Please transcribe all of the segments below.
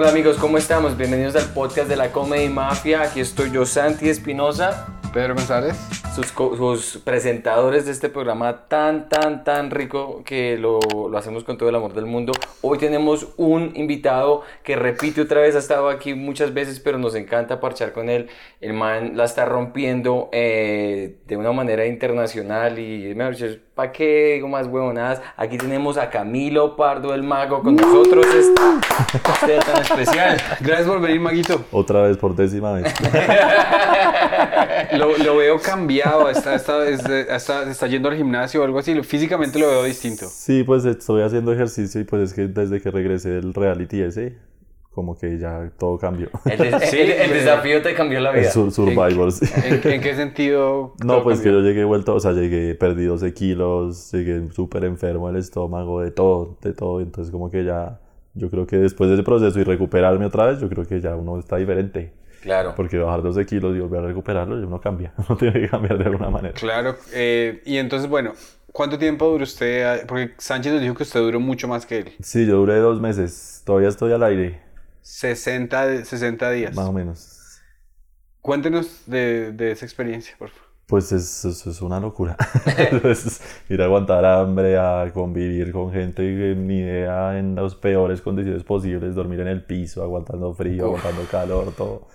Hola amigos, ¿cómo estamos? Bienvenidos al podcast de la Comedy Mafia. Aquí estoy yo, Santi Espinosa. Pedro González. Sus, sus presentadores de este programa tan, tan, tan rico que lo, lo hacemos con todo el amor del mundo. Hoy tenemos un invitado que repite otra vez, ha estado aquí muchas veces, pero nos encanta parchar con él. El man la está rompiendo eh, de una manera internacional y, mejor ¿para qué digo más huevonadas? Aquí tenemos a Camilo Pardo, el mago, con nosotros. Esta, este tan especial. Gracias por venir, Maguito. Otra vez por décima vez. Lo, lo veo cambiado. Está, está, está, está, está yendo al gimnasio o algo así. Físicamente lo veo distinto. Sí, pues estoy haciendo ejercicio y pues es que desde que regresé del reality ese, como que ya todo cambió. El, des- Sí, el- el desafío te cambió la vida. Sur- Survivors. ¿En, en qué sentido? No, pues que cambió? yo llegué vuelto, o sea, llegué, perdí 12 kilos, llegué súper enfermo del estómago, de todo, de todo. Entonces como que ya, yo creo que después de ese proceso y recuperarme otra vez, yo creo que ya uno está diferente. Claro. Porque bajar 12 kilos y volver a recuperarlo, uno cambia. Uno tiene que cambiar de alguna manera. Claro. eh, y entonces, bueno, ¿cuánto tiempo duró usted? Porque Sánchez nos dijo que usted duró mucho más que él. Sí, yo duré dos meses. Todavía estoy al aire, 60, de- 60 días. más o menos. Cuéntenos de, de esa experiencia, por favor. Pues es, es, es una locura. Es ir a aguantar hambre, a convivir con gente que ni idea en las peores condiciones posibles, dormir en el piso, aguantando frío, Uf. aguantando calor, todo.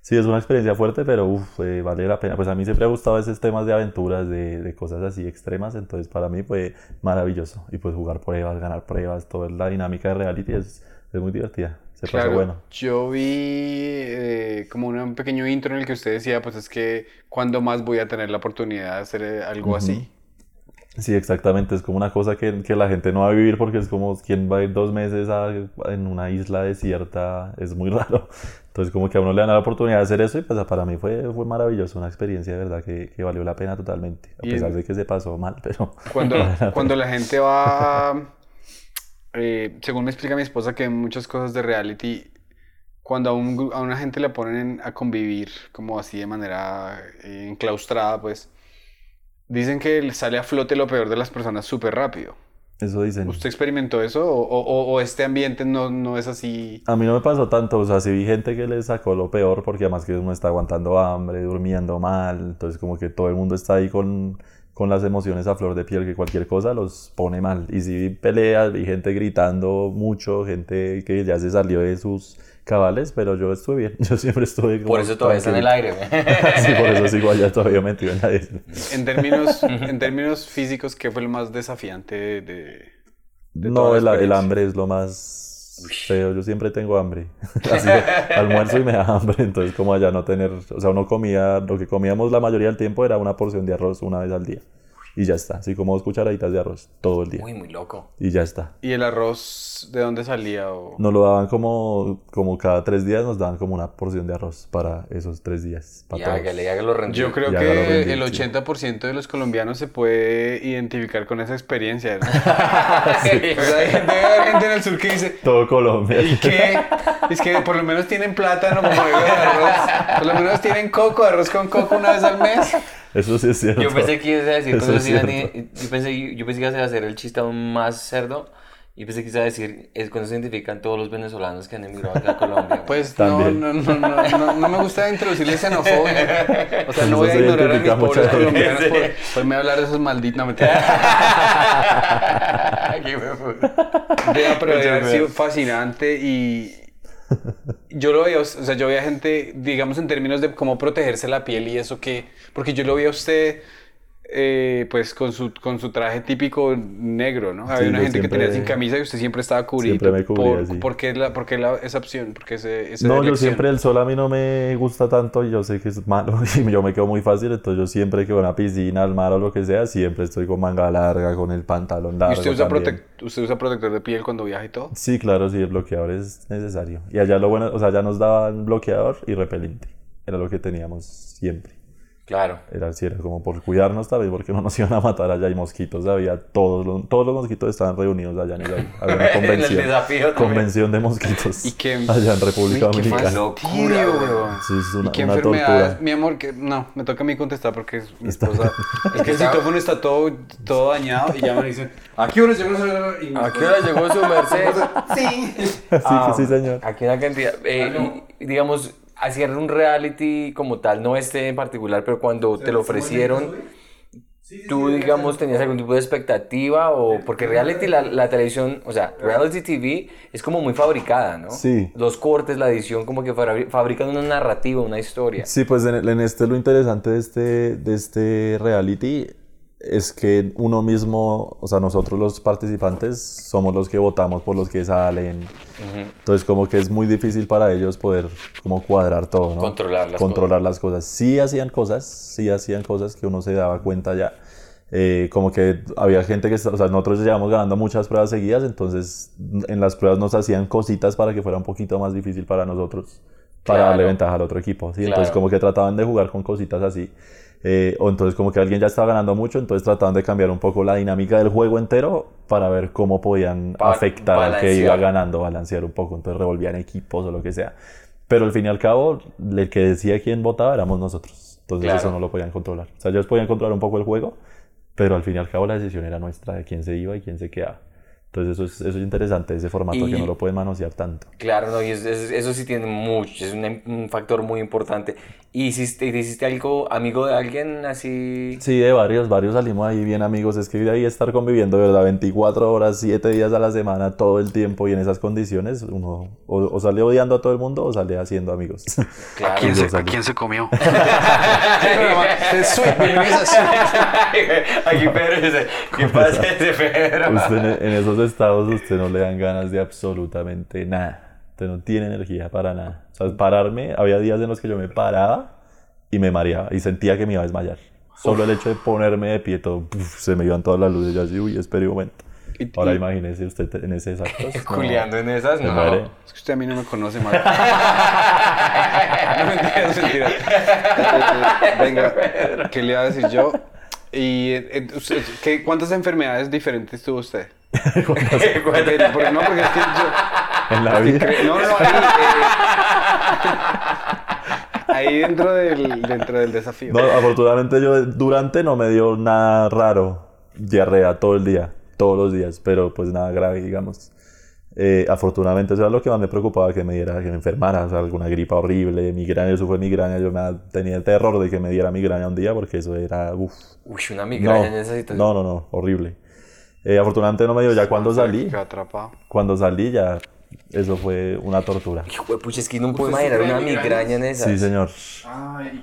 Sí, es una experiencia fuerte, pero uf, eh, vale la pena. Pues a mí siempre ha gustado esos temas de aventuras, de, de cosas así extremas, entonces para mí fue maravilloso. Y pues jugar pruebas, ganar pruebas, toda la dinámica de reality es, es muy divertida. Se pasó bueno. yo vi eh, como un pequeño intro en el que usted decía, pues es que cuando más voy a tener la oportunidad de hacer eh, algo así. Sí, exactamente. Es como una cosa que, que la gente no va a vivir porque es como quien va a ir dos meses a- en una isla desierta. Es muy raro. Entonces, como que a uno le dan la oportunidad de hacer eso y pues para mí fue, fue maravilloso. Una experiencia de verdad que, que valió la pena totalmente. A pesar en- de que se pasó mal, pero... Cuando, cuando la gente va, eh, según me explica mi esposa, que muchas cosas de reality, cuando a, un a una gente le ponen a convivir como así de manera eh, enclaustrada, pues dicen que le sale a flote lo peor de las personas súper rápido. Eso dicen. ¿Usted experimentó eso o- o- o este ambiente no, no es así? A mí no me pasó tanto, o sea, sí vi gente que le sacó lo peor porque además que uno está aguantando hambre, durmiendo mal, entonces como que todo el mundo está ahí con, con las emociones a flor de piel que cualquier cosa los pone mal. Y sí vi peleas, vi gente gritando mucho, gente que ya se salió de sus cabales, pero yo estuve bien, yo siempre estuve como Por eso todavía está en el aire. güey. Sí, por eso sigo allá todavía metido en la isla. En términos, en términos físicos, ¿qué fue lo más desafiante de, de- de No, toda la el, el hambre es lo más feo. Yo siempre tengo hambre. Así almuerzo y me da hambre. Entonces, como allá no tener. O sea, uno comía. Lo que comíamos la mayoría del tiempo era una porción de arroz una vez al día. Y ya está. Así como dos cucharaditas de arroz todo el día. Uy, muy loco. Y ya está. ¿Y el arroz de dónde salía? O... Nos lo daban como, como cada tres días, nos daban como una porción de arroz para esos tres días. Para Y todos. hágale, hágalo rendir. Yo creo que rendir, el sí. 80% de los colombianos se puede identificar con esa experiencia. ¿no? O sea, hay gente, debe haber gente en el sur que dice, Todo Colombia. ¿y qué? Es que por lo menos tienen plátano como de arroz. Por lo menos tienen coco, arroz con coco una vez al mes. Eso sí es cierto. Yo pensé que ibas a decir Eso cosas así, yo pensé, yo pensé que ibas a hacer el chiste aún más cerdo. Y pensé que ibas a decir, es cuando se identifican todos los venezolanos que han emigrado acá a Colombia. Pues no, También. no, no, no, no, no me gusta introducirle xenofobia. O sea, no voy a ignorar a mis pobres colombianos Sí. por, me hablar de esos malditos. No. Vea, pero ha sido fascinante y yo lo veía, o sea, yo veía gente, digamos, en términos de cómo protegerse la piel y eso que, porque yo lo vi a usted, eh, pues, con su, con su traje típico negro, ¿no? Había Sí, una gente que tenía sin camisa y usted siempre estaba cubierto. Siempre me cubría, por, sí. ¿por qué, la, por qué la- esa opción? ¿Por qué ese, esa No, yo siempre el sol a mí no me gusta tanto y yo sé que es malo y yo me quedo muy fácil, entonces yo siempre que voy a una piscina, al mar o lo que sea, siempre estoy con manga larga, con el pantalón ¿Y largo. usted usa, también. protec- usted usa protector de piel cuando viaja y todo? Sí, claro, sí, el bloqueador es necesario. Y allá lo bueno, o sea, ya nos daban bloqueador y repelente. Era lo que teníamos siempre. Claro. Era así, era como por cuidarnos tal vez porque no nos iban a matar allá y mosquitos había todos los, todos los mosquitos estaban reunidos allá en el había una En el convención convención de mosquitos ¿Y qué? allá en República qué Dominicana weón. Sí, es una, ¿Y qué una enfermedades? tortura Mi amor, que no, me toca a mí contestar porque es mi Está- esposa. Es que el citófono está todo, todo dañado y ya me dicen, ¿a qué hora llegó mi ¿A qué hora llegó su merced? Sí. sí Ah, sí señor Aquí una cantidad. eh, y- digamos, hacer un reality como tal, no este en particular, pero cuando te lo ofrecieron, tú, digamos, tenías algún tipo de expectativa o. Porque reality, la, la televisión, o sea, reality TV es como muy fabricada, ¿no? Sí. Los cortes, la edición, como que fabri- fabrican una narrativa, una historia. Sí, pues en, en este lo interesante de este, de este reality es que uno mismo, o sea, nosotros los participantes somos los que votamos por los que salen. Entonces como que es muy difícil para ellos poder como cuadrar todo, ¿no? Controlar las Controlar las cosas. Sí hacían cosas, sí hacían cosas que uno se daba cuenta ya. Eh, como que había gente que, o sea, nosotros llevamos ganando muchas pruebas seguidas, entonces en las pruebas nos hacían cositas para que fuera un poquito más difícil para nosotros, para Claro. darle ventaja al otro equipo. ¿sí? Entonces Claro. como que trataban de jugar con cositas así. Eh, o entonces como que alguien ya estaba ganando mucho, entonces trataban de cambiar un poco la dinámica del juego entero para ver cómo podían Pa- afectar al que iba ganando, balancear un poco, entonces revolvían equipos o lo que sea. Pero al fin y al cabo, el que decía quién votaba éramos nosotros. Entonces Claro. eso no lo podían controlar. O sea, ellos podían controlar un poco el juego, pero al fin y al cabo la decisión era nuestra de quién se iba y quién se quedaba. Entonces eso es, eso es interesante, ese formato Y- que no lo pueden manosear tanto. Claro, no, y es- es- eso sí tiene mucho, es un, un factor muy importante. ¿Y hiciste, hiciste algo amigo de alguien así? Sí, de varios, varios salimos ahí bien amigos. Es que de ahí estar conviviendo, de ¿verdad? 24 horas, 7 días a la semana, todo el tiempo y en esas condiciones, uno o, o sale odiando a todo el mundo o sale haciendo amigos. Claro. ¿Quién se. ¿A quién se comió? A. Aquí Pedro dice, ¿qué pasa ese Pedro? Usted en, en esos estados, usted no le dan ganas de absolutamente nada. Usted no tiene energía para nada. O sea, pararme, había días en los que yo me paraba y me mareaba y sentía que me iba a desmayar. Solo el hecho de ponerme de pie, todo, puf, se me iban todas las luces. Yo así, uy, espere un momento. Ahora imagínese usted en ese exacto. Juliando en esas, no. muere. Es que usted a mí no me conoce, Mario. no, mentiras, mentiras. Venga, ¿qué le iba a decir yo? Y, eh, eh, usted, ¿qué, ¿cuántas enfermedades diferentes tuvo usted? Porque, porque- no, porque es que yo... En la vida. No, no, ahí, eh, ahí dentro del, dentro del desafío. No, afortunadamente yo durante no me dio nada raro. Diarrea todo el día, todos los días, pero pues nada grave, digamos. Eh, afortunadamente eso era lo que más me preocupaba, que me diera, que me enfermara, o sea, alguna gripa horrible, migraña, eso fue migraña, yo me tenía el terror de que me diera migraña un día porque eso era, uff, Uy, una migraña no, en esa situación. no, no, no, horrible. Eh, afortunadamente no me dio, ya cuando salí, atrapado. cuando salí ya, eso fue una tortura. Hijo de pucha, es que no puedo imaginar una migraña en esas. Sí, señor.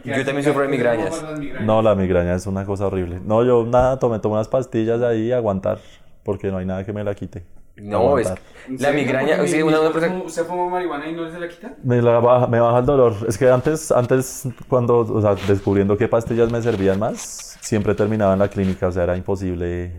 Yo también sufro de migrañas. No, la migraña es una cosa horrible. No, yo nada, tomé, tomé unas pastillas ahí aguantar, porque no hay nada que me la quite. No, es la migraña, sí, una, una persona... ¿Usted fuma marihuana y no se la quita? Me, la baja, me baja el dolor. Es que antes, antes cuando, o sea, descubriendo qué pastillas me servían más, siempre terminaba en la clínica, o sea, era imposible.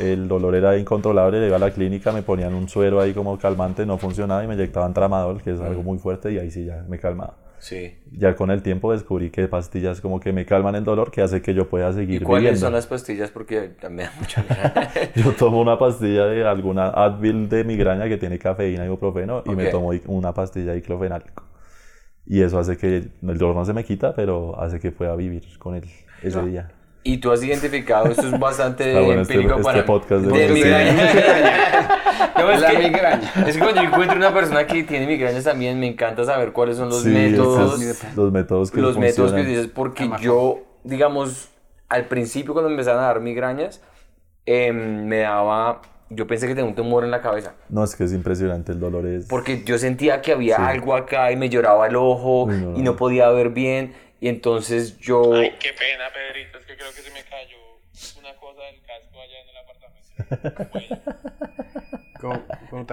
El dolor era incontrolable, iba a la clínica, me ponían un suero ahí como calmante, no funcionaba y me inyectaban tramadol, que es algo muy fuerte, y ahí sí ya me calmaba. Sí. Ya con el tiempo descubrí que pastillas como que me calman el dolor, que hace que yo pueda ¿Y seguir cuáles viviendo. son las pastillas? Porque me da mucha. Yo tomo una pastilla de alguna Advil de migraña que tiene cafeína y ibuprofeno y me tomo una pastilla de diclofenálico. Y eso hace que el dolor no se me quita, pero hace que pueda vivir con él ese día. Y tú has identificado, esto es bastante Está bueno este- empírico este para podcast de de migraña. No, es La que, migraña. Es que cuando yo encuentro una persona que tiene migrañas también me encanta saber cuáles son los Sí, métodos, los métodos que los métodos que dices, porque yo, digamos, al principio cuando me empezaron a dar migrañas, em, me daba, yo pensé que tenía un tumor en la cabeza. No, es que es impresionante, el dolor es... Porque yo sentía que había algo acá y me lloraba el ojo no, y no podía ver bien. Y entonces yo... Ay, qué pena, Pedrito, es que creo que se me cayó una cosa del casco allá en el apartamento. ¿Cómo, cómo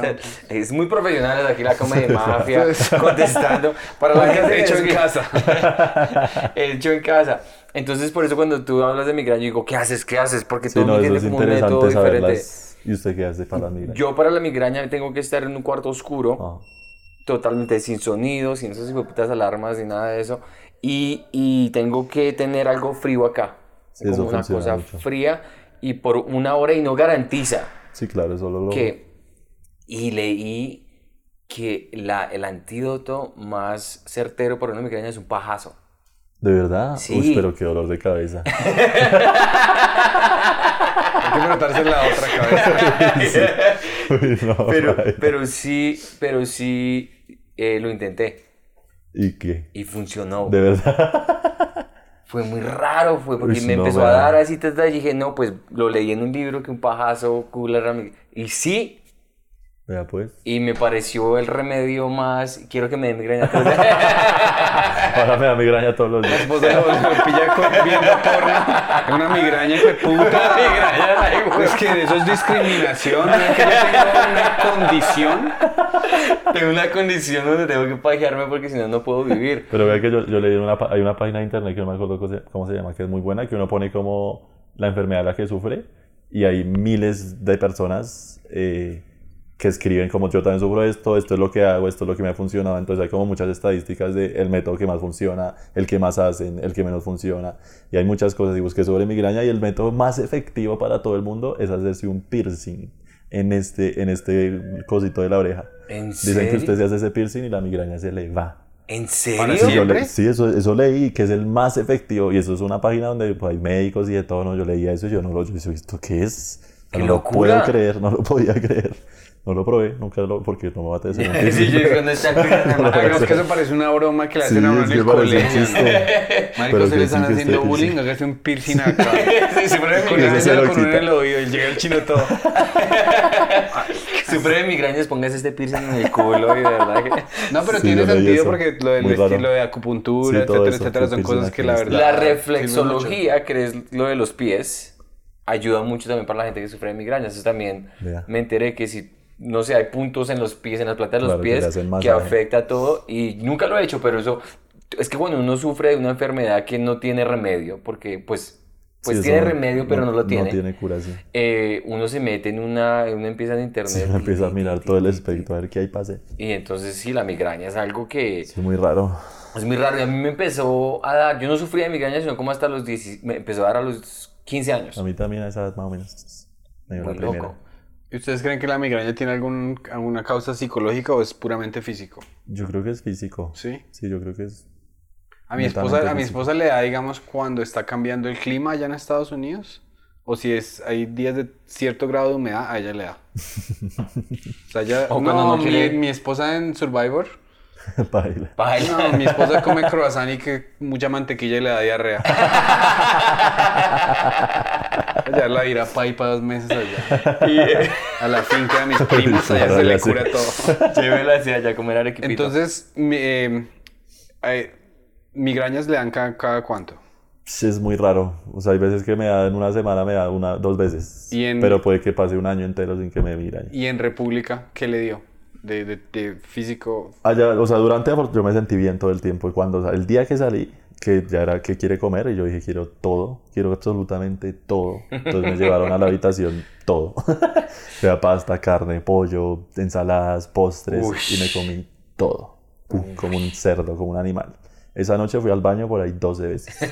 Es muy profesional aquí la comedia de mafia contestando para lo que Hecho en casa. hecho en casa. Entonces por eso cuando tú hablas de migraña yo digo, ¿qué haces? ¿Qué haces? Porque Sí, todo no, mundo eso tiene es como un método diferente. ¿Y usted qué hace para la migraña? Yo para la migraña tengo que estar en un cuarto oscuro Ah, totalmente sin sonido, sin esas alarmas, ni nada de eso. Y, y tengo que tener algo frío acá. Sí, eso como una cosa mucho. fría y por una hora y no garantiza Sí, claro, eso lo... que y leí que la, el antídoto más certero para una migraña es un pajazo. ¿De verdad? Sí. Uy, pero qué dolor de cabeza. Hay que frotarse la otra cabeza. Uy, no, Pero, pero sí, pero sí eh, lo intenté ¿Y qué? y funcionó. ¿De verdad? Fue muy raro, fue porque Uy, me no, empezó a dar así, ta, ta, y dije, no, pues lo leí en un libro que un pajazo cura la mig- Y sí, Vea pues. y me pareció el remedio más. Quiero que me dé migraña. todo el día. Ahora me da migraña todos los días. esposa lo, lo pilla con- viendo porno. Una migraña, de puta. Es que eso es discriminación. ¿no? Es que yo tengo una condición. tengo una condición donde tengo que pajearme porque si no, no puedo vivir. Pero vea que yo, yo leí una, hay una página de internet que no me acuerdo cómo se, cómo se llama, que es muy buena, que uno pone como la enfermedad a la que sufre y hay miles de personas eh, que escriben como yo también sufro esto, esto es lo que hago, esto es lo que me ha funcionado. Entonces hay como muchas estadísticas de el método que más funciona, el que más hacen, el que menos funciona. Y hay muchas cosas. Y busqué sobre migraña y el método más efectivo para todo el mundo es hacerse un piercing en este, en este cosito de la oreja. ¿En Dicen serio? que usted se hace ese piercing y la migraña se le va. ¿En serio? Sí, yo ¿Siempre? le- sí, eso, eso leí, que es el más efectivo. Y eso es una página donde pues, hay médicos y de todo. ¿no? Yo leía eso y yo no lo... Yo ¿esto qué es? O sea, ¡Qué no locura! lo puedo creer, no lo podía creer. No lo probé, nunca lo... Porque no me va a tener un Sí, yo no está cuidando que eso parece una broma que le Sí, hacen a uno en el colegio. Marico, Pero se le están haciendo bullying, hágase un piercing acá. De Con Ese migrañas. se con uno en el oído y llega el chino todo. Sufre de migrañas, póngase este piercing en el culo y de verdad que... No, pero Sí, tiene sentido eso. porque lo del estilo de acupuntura, etcétera, eso, etcétera, son cosas que la aquí. verdad. La reflexología, que es lo de los pies, ayuda mucho también para la gente que sufre de migrañas. Eso también me enteré que si, no sé, hay puntos en los pies, en las plantas de los Claro, que pies, que, masaje. afecta todo. Y nunca lo he hecho, pero eso es que cuando uno sufre de una enfermedad que no tiene remedio, porque pues, pues Sí, tiene remedio, pero no, lo tiene. No tiene cura, sí. eh, uno se mete en una, uno empieza en internet. Sí, uno y- empieza a y- mirar y- todo el espectro, a ver qué hay pase. Y entonces sí, la migraña es algo que Sí, muy raro. es muy raro. Y a mí me empezó a dar, yo no sufría de migraña, sino como hasta los 10, me empezó a dar a los 15 años. A mí también a esa edad más o menos. Me dio Muy la loco. ¿Y ustedes creen que la migraña tiene algún, alguna causa psicológica o es puramente físico? Yo creo que es físico. Sí. Sí, yo creo que es... A mi esposa, a mi esposa le da, digamos, cuando está cambiando el clima allá en Estados Unidos. O si es, hay días de cierto grado de humedad, a ella le da. O sea, ella, O no, no mi, quiere- mi esposa en Survivor, Baila. Baila. no, mi esposa come croissant y que mucha mantequilla y le da diarrea. Ella la irá pa' ahí para dos meses allá. A la finca de mis primos, allá se le cura todo. Llévela hacia allá a comer arequipito. Entonces, mi- eh, eh, migrañas le dan cada, cada cuánto. Sí, Es muy raro. O sea, hay veces que me da en una semana, me da una, dos veces. Y en- Pero puede que pase un año entero sin que me miren. Y en República, ¿qué le dio? De, de, de físico. Allá, o sea, durante yo me sentí bien todo el tiempo. Y cuando, o sea, el día que salí, que ya era que quiere comer, y yo dije, quiero todo, quiero absolutamente todo. Entonces me llevaron a la habitación todo. Sea pasta, carne, pollo, ensaladas, postres, Uy. y me comí todo. Pum, como un cerdo, como un animal. Esa noche fui al baño por ahí 12 veces.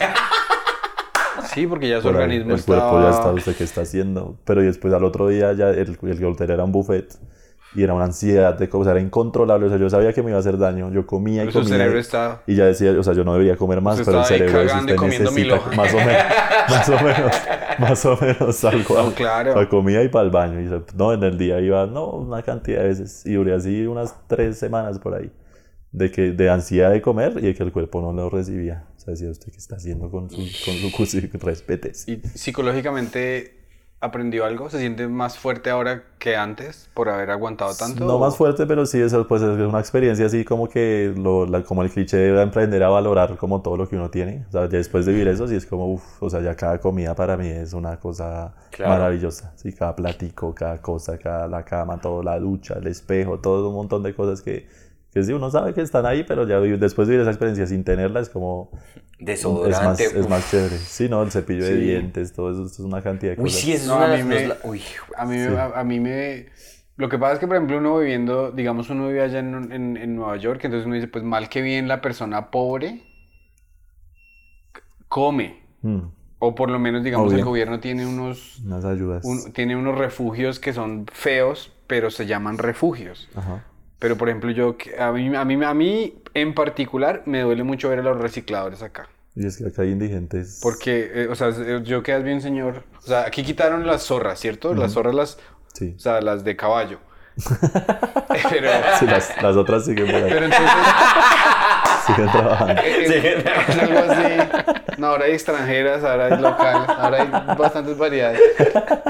Sí, porque ya su Por ahí, organismo el cuerpo ya está, estaba... usted qué está haciendo. Pero después al otro día ya el, el hotel era un buffet y era una ansiedad de cosas, era incontrolable. O sea, yo sabía que me iba a hacer daño. Yo comía y Pero su comía. cerebro y- está... Y ya decía, o sea, yo no debería comer más, pero el cerebro dice, usted necesita más o menos, más o menos, más o menos algo. No, claro. Para comida y para el baño. Y no, en el día iba, no, una cantidad de veces. Y duré así unas tres semanas por ahí. De, que, de ansiedad de comer y de que el cuerpo no lo recibía. O sea, decía, ¿usted qué está haciendo con su, con su. ¿Y psicológicamente aprendió algo? ¿Se siente más fuerte ahora que antes por haber aguantado tanto? No más fuerte, pero sí, eso pues, es una experiencia así como que, lo, la- como el cliché de emprender a valorar como todo lo que uno tiene. O sea, ya después de vivir eso, sí es como, uff, o sea, ya cada comida para mí es una cosa Claro. maravillosa. Sí, cada platico, cada cosa, cada la cama, todo, la ducha, el espejo, todo un montón de cosas que, que sí, uno sabe que están ahí, pero ya después de vivir esa experiencia sin tenerla es como, es más, Desodorante. es más chévere. Sí, ¿no? El cepillo de dientes, todo eso, esto es una cantidad de Uy, cosas. sí, eso No, es una a mí me- la- Uy, A mí, Sí. a, a mí me, Lo que pasa es que, por ejemplo, uno viviendo, digamos, uno vive allá en, en- en Nueva York, entonces uno dice, pues mal que bien la persona pobre come. Mm, O por lo menos, digamos, el gobierno tiene unos, unas ayudas. un- tiene unos refugios que son feos, pero se llaman refugios. Ajá. Pero, por ejemplo, yo, que- a mí, a mí, a mí en particular me duele mucho ver a los recicladores acá. Y es que acá hay indigentes. Porque, eh, o sea, eh, yo que bien, señor. O sea, aquí quitaron las zorras, ¿cierto? Las zorras, las, Sí. o sea, las de caballo. pero, Sí, las, las otras siguen por ahí. pero entonces, Siguen trabajando. eh, eh, es algo así. No, ahora hay extranjeras, ahora hay locales, ahora hay bastantes variedades.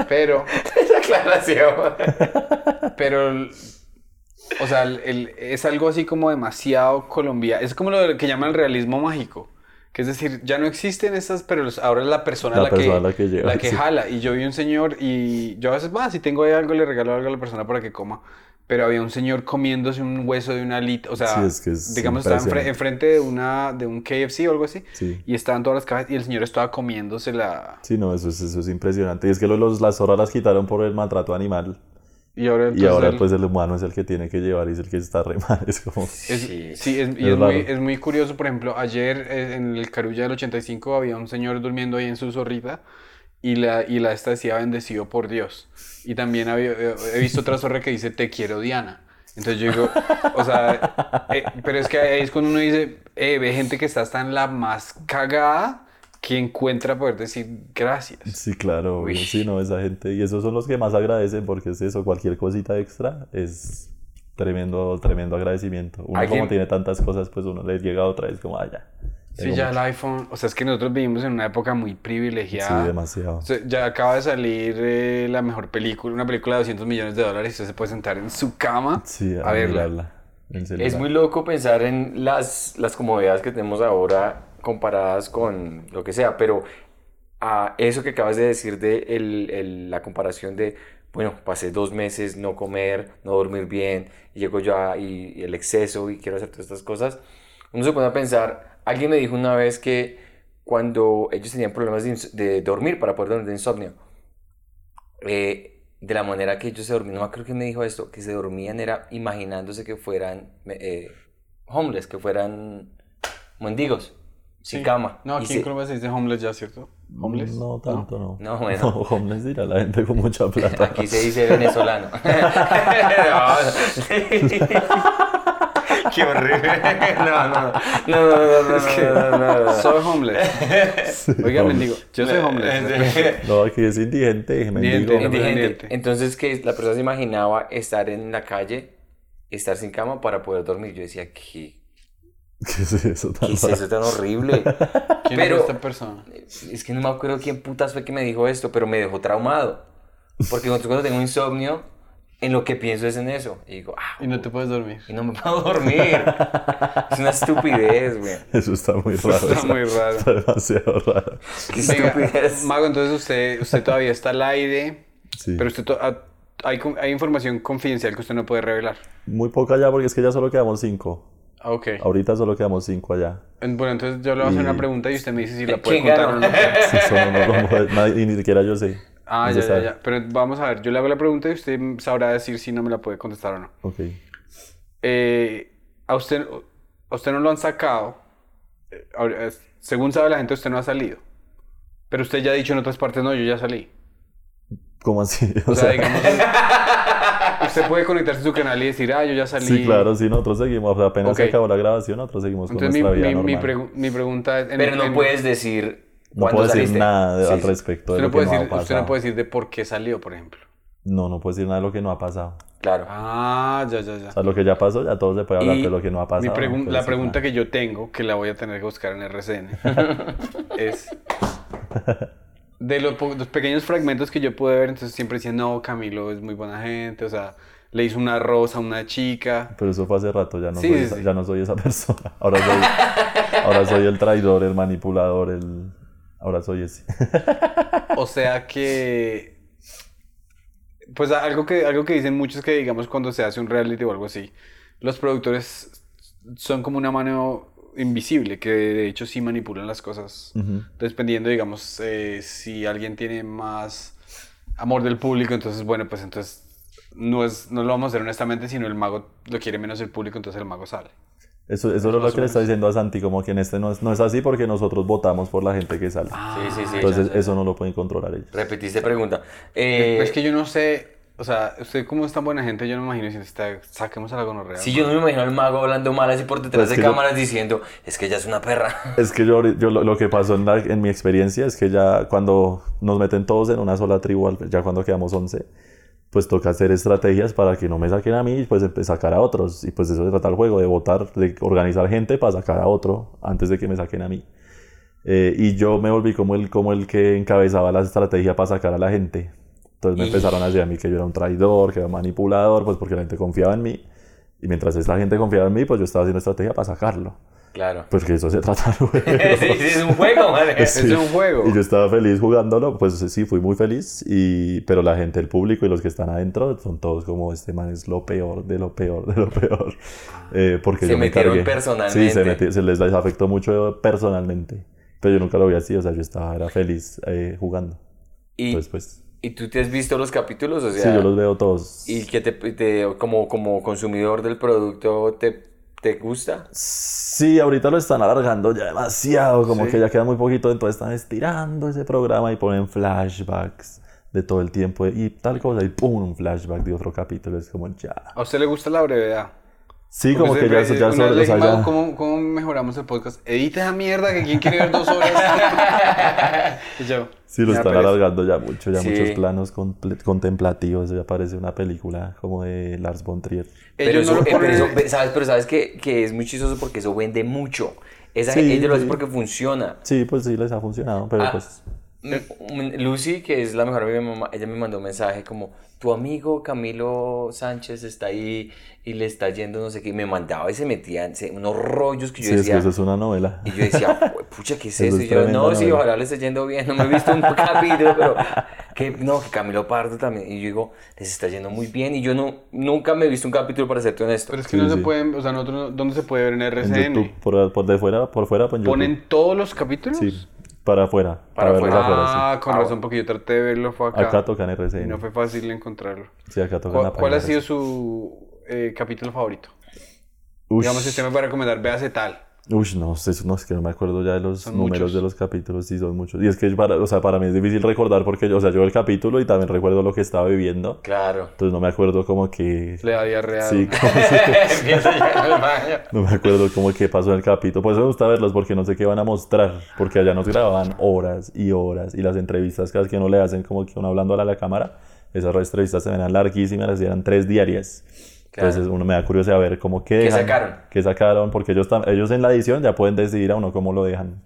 Pero, Esa aclaración. pero, o sea, el- el- es algo así como demasiado colombiano. Es como lo que llaman el realismo mágico. Que es decir, ya no existen estas, pero ahora es la persona La la, persona que, la que lleva, la que sí. jala. Y yo vi un señor y yo a veces, va, si tengo ahí algo, le regalo algo a la persona para que coma. Pero había un señor comiéndose un hueso de una alita. O sea, Sí, es que es digamos, estaba enfre- enfrente de, una, de un KFC o algo así. Sí. Y estaban todas las cajas y el señor estaba comiéndose la... Sí, no, eso es, eso es impresionante. Y es que lo- los, las zorras las quitaron por el maltrato animal. Y ahora, y entonces ahora él- pues el humano es el que tiene que llevar y es el que está re mal. Es como... Es- Sí. sí, es, y Es es, muy, es muy curioso, por ejemplo, ayer eh, en el Carulla del 85 había un señor durmiendo ahí en su zorrita y la, y la esta decía bendecido por Dios. Y también había, eh, he visto otra zorra que dice te quiero Diana. Entonces yo digo, o sea, eh, pero es que ahí es cuando uno dice, eh, ve gente que está hasta en la más cagada que encuentra poder decir gracias. Sí, claro, Uy. sí, no, esa gente. Y esos son los que más agradecen porque es eso, cualquier cosita extra es tremendo, tremendo agradecimiento. Uno ¿Alguien- como tiene tantas cosas, pues uno le llega otra vez como, ah, ya. Sí, ya el mucho". iPhone, o sea, es que nosotros vivimos en una época muy privilegiada. Sí, demasiado. O sea, ya acaba de salir eh, la mejor película, una película de 200 millones de dólares y usted se puede sentar en su cama Sí, a verla. en celular. Es muy loco pensar en las, las comodidades que tenemos ahora comparadas con lo que sea, pero a eso que acabas de decir de la comparación de, bueno, pasé dos meses no comer, no dormir bien, y llego yo a- y, el exceso y quiero hacer todas estas cosas, uno se pone a pensar, alguien me dijo una vez que cuando ellos tenían problemas de, dormir, para poder dormir de insomnio, eh, de la manera que ellos se dormían, no acuerdo quién me dijo esto, que se dormían era imaginándose que fueran eh, homeless, que fueran mendigos, sin Sí. cama. No, Y aquí se- en Colombia se dice homeless ya, ¿cierto? Homeless. No tanto, no. No, bueno. No, homeless dirá la gente con mucha plata. Aquí se dice venezolano. Qué horrible. No, no, no, no, no, no, Es que no, no, no, no. soy homeless. Oiga, mendigo, yo soy homeless. No, aquí es indigente, mendigo. Indigente. Entonces que la persona se imaginaba estar en la calle, estar sin cama para poder dormir. Yo decía, ¿qué, ¿Qué es eso tan qué es eso tan horrible? ¿Quién Pero- es esta persona? Es que no me acuerdo quién putas fue que me dijo esto, pero me dejó traumado. Porque cuando tengo insomnio, en lo que pienso es en eso. Y digo, ah, Y no te puedes dormir. y no me puedo dormir. es una estupidez, güey. Eso está muy raro. Está eso. muy raro. Está demasiado raro. Qué estupidez. Mago, entonces usted, usted todavía está al aire, Sí. pero usted ah, hay, hay información confidencial que usted no puede revelar. Muy poca ya porque es que ya solo quedamos cinco. Ah, Ok. Ahorita solo quedamos cinco allá. En- Bueno, entonces yo le voy a hacer Y- una pregunta y usted me dice si la puede ¿Quién contar o no. Sí, no puedo- nadie- y ni siquiera yo sé. Ah, No ya, ya, ya. Pero vamos a ver, yo le hago la pregunta y usted sabrá decir si no me la puede contestar o no. Ok. Eh, a usted, a usted no lo han sacado. eh, según sabe la gente, usted no ha salido. Pero usted ya ha dicho en otras partes, no, yo ya salí. ¿Cómo así? O, sea, digamos, usted puede conectarse a su canal y decir, ah, yo ya salí. Sí, claro, sí, nosotros seguimos. Apenas Ok. se acabó la grabación, nosotros seguimos con Entonces mi, nuestra vida mi, mi normal. pregu- mi pregunta es... en- Pero no en- puedes decir No puedo decir saliste. nada de- Sí, al respecto de lo no, que ha decir, usted pasado. no puede decir de por qué salió, por ejemplo. No, no puedo decir nada de lo que no ha pasado. Claro. Ah, ya, ya, ya. O sea, lo que ya pasó, ya todo se puede hablar, Y pero lo que no ha pasado. Mi no la pregunta nada. que yo tengo, que la voy a tener que buscar en RCN, es... De los, pequeños fragmentos que yo pude ver, entonces siempre decían, no, Camilo es muy buena gente, o sea, le hizo una rosa a una chica. Pero eso fue hace rato, ya no, Sí, soy, sí, esa, ya no soy esa persona. Ahora soy, ahora soy el traidor, el manipulador, el... Ahora soy ese. O sea que... Pues algo que, algo que dicen muchos que, digamos, cuando se hace un reality o algo así, los productores son como una mano invisible, que de hecho sí manipulan las cosas. Dependiendo, digamos, eh, si alguien tiene más amor del público, entonces, bueno, pues entonces no, es, no lo vamos a hacer honestamente, sino el mago lo quiere menos el público, entonces el mago sale. Eso, eso es lo que le está diciendo a Santi, como que en este no es, no es así porque nosotros votamos por la gente que sale. Sí, sí, sí. Entonces ya eso no lo pueden controlar ellos. Repetiste pregunta. Eh, es que yo no sé, o sea, usted como es tan buena gente, yo no me imagino si está, saquemos a la gonorrea. Si yo no me imagino al mago hablando mal así por detrás Pues de que yo- cámaras diciendo, es que ella es una perra. Es que yo, yo lo, lo que pasó en, la- en mi experiencia es que ya cuando nos meten todos en una sola tribu, ya cuando quedamos 11, pues toca hacer estrategias para que no me saquen a mí y pues sacar a otros. Y pues de eso se trata el juego, de votar, de organizar gente para sacar a otro antes de que me saquen a mí. Eh, y yo me volví como el, como el que encabezaba la estrategia para sacar a la gente. Entonces me Y- empezaron a decir a mí que yo era un traidor, que era un manipulador, pues porque la gente confiaba en mí. Y mientras esa gente confiaba en mí, pues yo estaba haciendo estrategia para sacarlo. Claro. Pues que eso se trata juego. sí, sí, es un juego, madre. Sí. Es un juego. Y yo estaba feliz jugándolo, pues sí, fui muy feliz, y, pero la gente, el público y los que están adentro son todos como, este man es lo peor, de lo peor, de lo peor. Eh, porque Se yo me metieron cargué. personalmente. Sí, se, meti- se les les afectó mucho personalmente. Pero yo nunca lo vi así, o sea, yo estaba, era feliz eh, jugando. Y, Entonces, pues, ¿Y tú te has visto los capítulos? O sea, sí, yo los veo todos. ¿Y que te, te- como, como consumidor del producto te, te gusta? Sí, ahorita lo están alargando ya demasiado, como Sí. que ya queda muy poquito, entonces están estirando ese programa y ponen flashbacks de todo el tiempo y tal cosa, y pum, un flashback de otro capítulo, es como ya. ¿A usted le gusta la brevedad? Sí, como Porque que ya, ya, sobre- o le sea, dije, ya- "Mago, ¿cómo, ¿Cómo mejoramos el podcast? Edita esa mierda que quién quiere ver dos horas. y yo, sí lo están alargando ya mucho, ya Sí. muchos planos contemplativos, ya parece una película como de Lars von Trier. Pero, eso, no lo eh, pero, eso- ve- ¿sabes? Pero sabes que, que es muy chistoso porque eso vende mucho. Esa, Sí, ellos lo hacen porque funciona. Sí, pues sí les ha funcionado, pero Ah, pues Lucy, que es la mejor amiga de mi mamá, ella me mandó un mensaje como, tu amigo Camilo Sánchez está ahí y le está yendo no sé qué, y me mandaba y se metía en se- unos rollos que yo sí, es decía, que eso es una novela. y yo decía, "Jue- pucha, ¿qué es Eso eso? es Y yo, no, sí, novela. ojalá le esté yendo bien, no me he visto un capítulo, pero, que, no, que Camilo Pardo también, y yo digo, les está yendo muy bien, y yo no, nunca me he visto un capítulo, para serte honesto. Pero es que Sí, no sí. se pueden, o sea, nosotros, no- ¿dónde se puede ver en En RCN? YouTube, por, por de fuera, por fuera, pues en YouTube. ¿Ponen todos los capítulos? Sí, para afuera, Para para, afuera. afuera, Ah, con Ah, razón, porque yo traté de verlo, fue acá. Acá tocan y RCN. no fue fácil encontrarlo. Sí, acá tocan ¿Cuál, cuál ha sido su eh, capítulo favorito? Ush, Digamos, si usted me puede recomendar, véase tal. Ush, no sé, no, es que no me acuerdo ya de los Son números muchos. de los capítulos, sí, son muchos. Y es que para, o sea, para mí es difícil recordar porque, yo- o sea, yo el capítulo y también recuerdo lo que estaba viviendo. Claro. Entonces no me acuerdo como que... Le da diarrea. Sí, ¿no? como- a baño. no me acuerdo como que pasó en el capítulo. Por eso me gusta verlos porque no sé qué van a mostrar. Porque allá nos grababan horas y horas y las entrevistas cada vez que uno le hacen como que uno hablando a la cámara. Esas entrevistas se ven larguísimas, eran tres diarias. Claro. Entonces uno me da curiosidad ver cómo que dejan, sacaron? qué sacaron, porque ellos, ellos en la edición ya pueden decidir a uno cómo lo dejan.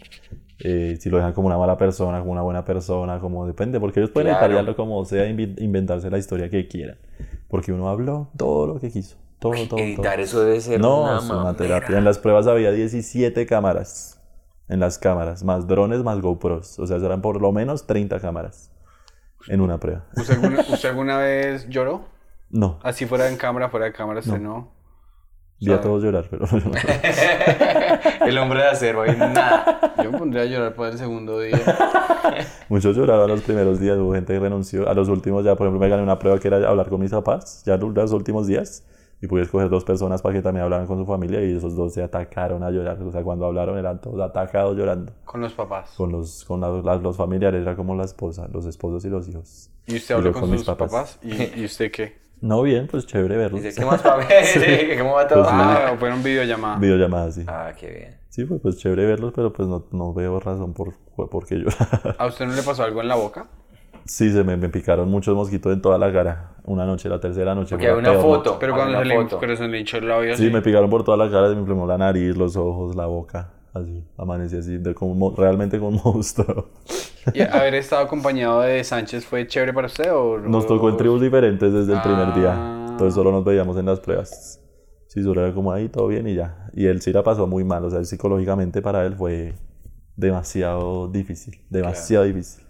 Eh, si lo dejan como una mala persona, como una buena persona, como depende, porque ellos pueden Claro. como sea, inventarse la historia que quieran. Porque uno habló todo lo que quiso. Todo, todo, todo. Editar eso debe ser No, una es una terapia. En las pruebas había 17 cámaras. En las cámaras, más drones, más GoPros. O sea, eran por lo menos 30 cámaras en una prueba. ¿Usted alguna, usted alguna vez lloró? No, Así fuera en cámara, fuera de cámara, usted no. vi a todos llorar, pero El hombre de acero, ahí nada. Yo me pondría a llorar por el segundo día. muchos lloraron los primeros días. Hubo gente que renunció. A los últimos ya, por ejemplo, me gané una prueba que era hablar con mis papás, ya los los últimos días. Y pude escoger dos personas para que también hablaran con su familia y esos dos se atacaron a llorar. O sea, cuando hablaron eran todos atacados llorando. Con los papás. Con los, con la- la- los familiares, era como la esposa, los esposos y los hijos. ¿Y usted Y habló yo con, con sus mis papás? papás. ¿Y, ¿Y usted qué? No, bien, pues chévere verlos. Dice, ¿qué más, papi? Sí, ¿Cómo va todo? Pues sí. Ah, fueron videollamadas. Videollamadas, sí. Ah, qué bien. Sí, pues, pues chévere verlos, pero pues no, no veo razón por, por qué llorar. ¿A usted no le pasó algo en la boca? sí, se me, me picaron muchos mosquitos en toda la cara. Una noche, la tercera noche. Porque hay una peor foto. Pero cuando se, le, pero se le hinchó el labio Sí, así. me picaron por toda la cara, se me inflamó la nariz, los ojos, la boca. Así, amanecí así, de como, realmente como un monstruo. ¿Y haber estado acompañado de Sánchez fue chévere para usted? O, Nos tocó en tribus diferentes desde el primer Ah. día. Entonces solo nos veíamos en las pruebas. Sí, solo era como ahí, todo bien y ya. Y él sí la pasó muy mal. O sea, él psicológicamente para él fue demasiado difícil. Demasiado difícil.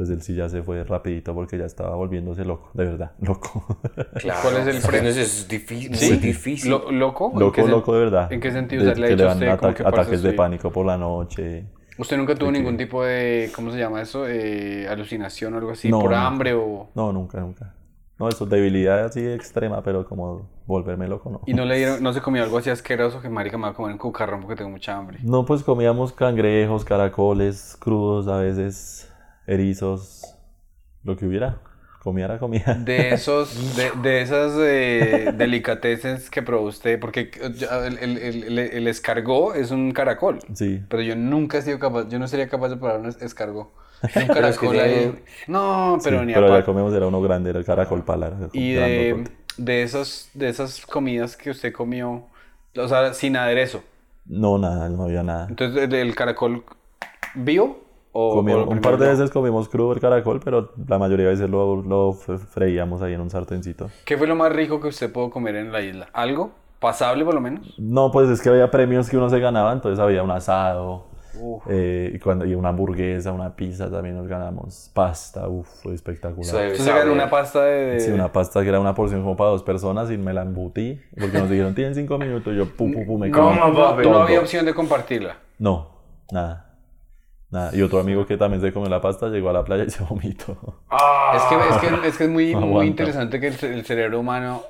Entonces él sí ya se fue rapidito porque ya estaba volviéndose loco. De verdad, loco. Claro. ¿Cuál es el freno? Es difícil, ¿Sí? difícil. Lo- ¿Loco? ¿En loco, loco de verdad. ¿En qué sentido? De O sea, le que a dan ata- ataques de pánico por la noche. ¿Usted nunca tuvo que- ningún tipo de, ¿cómo se llama eso? Eh, alucinación o algo así, No, por nunca. hambre o... No, nunca, nunca. No, eso, debilidad así extrema, pero como volverme loco, no. Y no le dieron, no se comió algo así asqueroso que marica me va a comer un cucarrón porque tengo mucha hambre. No, pues comíamos cangrejos, caracoles, crudos, a veces erizos, lo que hubiera. Comía era comida. De esos, de, de esas eh, delicatessen que probó usted, porque el, el, el, el escargot es un caracol. Sí. Pero yo nunca he sido capaz, yo no sería capaz de probar un escargot. Un Pero es que caracol ahí. No, pero sí, ni pero ya comemos era uno grande, era el caracol palar. Y de, de, esos, de esas comidas que usted comió, o sea, sin aderezo. No, nada, no había nada. Entonces, ¿el, el caracol vivo? O, Comimos- o un par de veces comimos crudo el caracol, pero la mayoría de veces lo, lo fre- freíamos ahí en un sartencito. ¿Qué fue lo más rico que usted pudo comer en la isla? ¿Algo? ¿Pasable por lo menos? No, pues es que había premios que uno se ganaba, entonces había un asado, eh, y, cuando, y una hamburguesa, una pizza también nos ganamos, pasta, uff, fue espectacular. Se ganó una pasta de... de- Sí, una pasta que era una porción como para dos personas y me la embutí, porque nos dijeron, tienen cinco minutos, y yo, pum, pum, pum, me No, comí no, había opción de compartirla. No, nada. Nada. Y otro amigo que también se comió la pasta llegó a la playa y se vomitó. Es que es, que, es, que es muy, muy interesante que el, el cerebro humano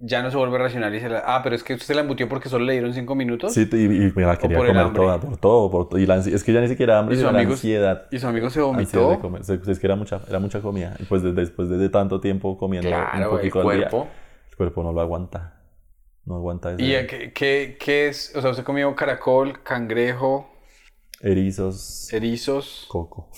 ya no se vuelve racional y se la... Ah, pero es que usted se la embutió porque solo le dieron cinco minutos. Sí, y, y me la quería por comer hambre. toda, por todo, por todo. Y la ansi- es que ya ni siquiera hambre, ¿Y sus sino la ansiedad. Y su amigo se Ansiedad de vomitó. comer. Se- Es que era mucha, era mucha comida. Y pues de- después de tanto tiempo comiendo un Claro, el poquito al día, cuerpo. el cuerpo no lo aguanta. No aguanta ese ¿Y qué, qué, qué es? O sea, usted comió caracol, cangrejo, erizos, erizos, coco,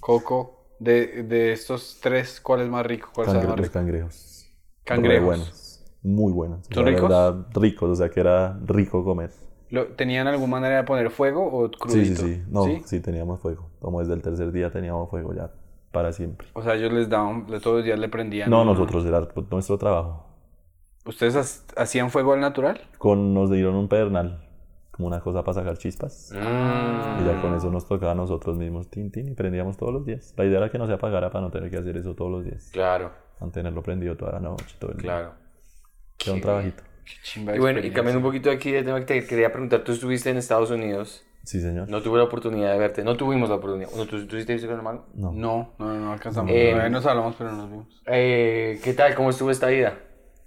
coco. De, de estos tres, ¿cuál es más rico? ¿Cuál cangre- más los rico? cangrejos. Cangrejos. Re buenos, muy buenos. ¿Son La ricos? verdad, ricos, o sea que era rico comer. Lo- ¿Tenían alguna manera de poner fuego o Sí, crudito? sí, sí. No, ¿Sí? ¿Sí? teníamos fuego. Como desde el tercer día teníamos fuego ya para siempre. O sea, ellos les daban, todos los días le prendían. No, nosotros era nuestro trabajo. ¿Ustedes ha- hacían fuego al natural? Con, nos dieron un pedernal, como una cosa para sacar chispas. Mm. Y ya con eso nos tocaba a nosotros mismos, tin, tin, y prendíamos todos los días. La idea era que no se apagara para no tener que hacer eso todos los días. Claro, Mantenerlo prendido toda la noche, todo el día. claro. Era un trabajito. Qué Y bueno, y cambiando un poquito aquí de tema que te quería preguntar, tú estuviste en Estados Unidos, Sí, señor. no tuve la oportunidad de verte, no tuvimos la oportunidad. ¿No, ¿Tú, tú sí te viste con el mago? No. No, no, no alcanzamos. Eh, nos hablamos, pero no nos vimos. Eh, ¿Qué tal? ¿Cómo estuvo esta ida?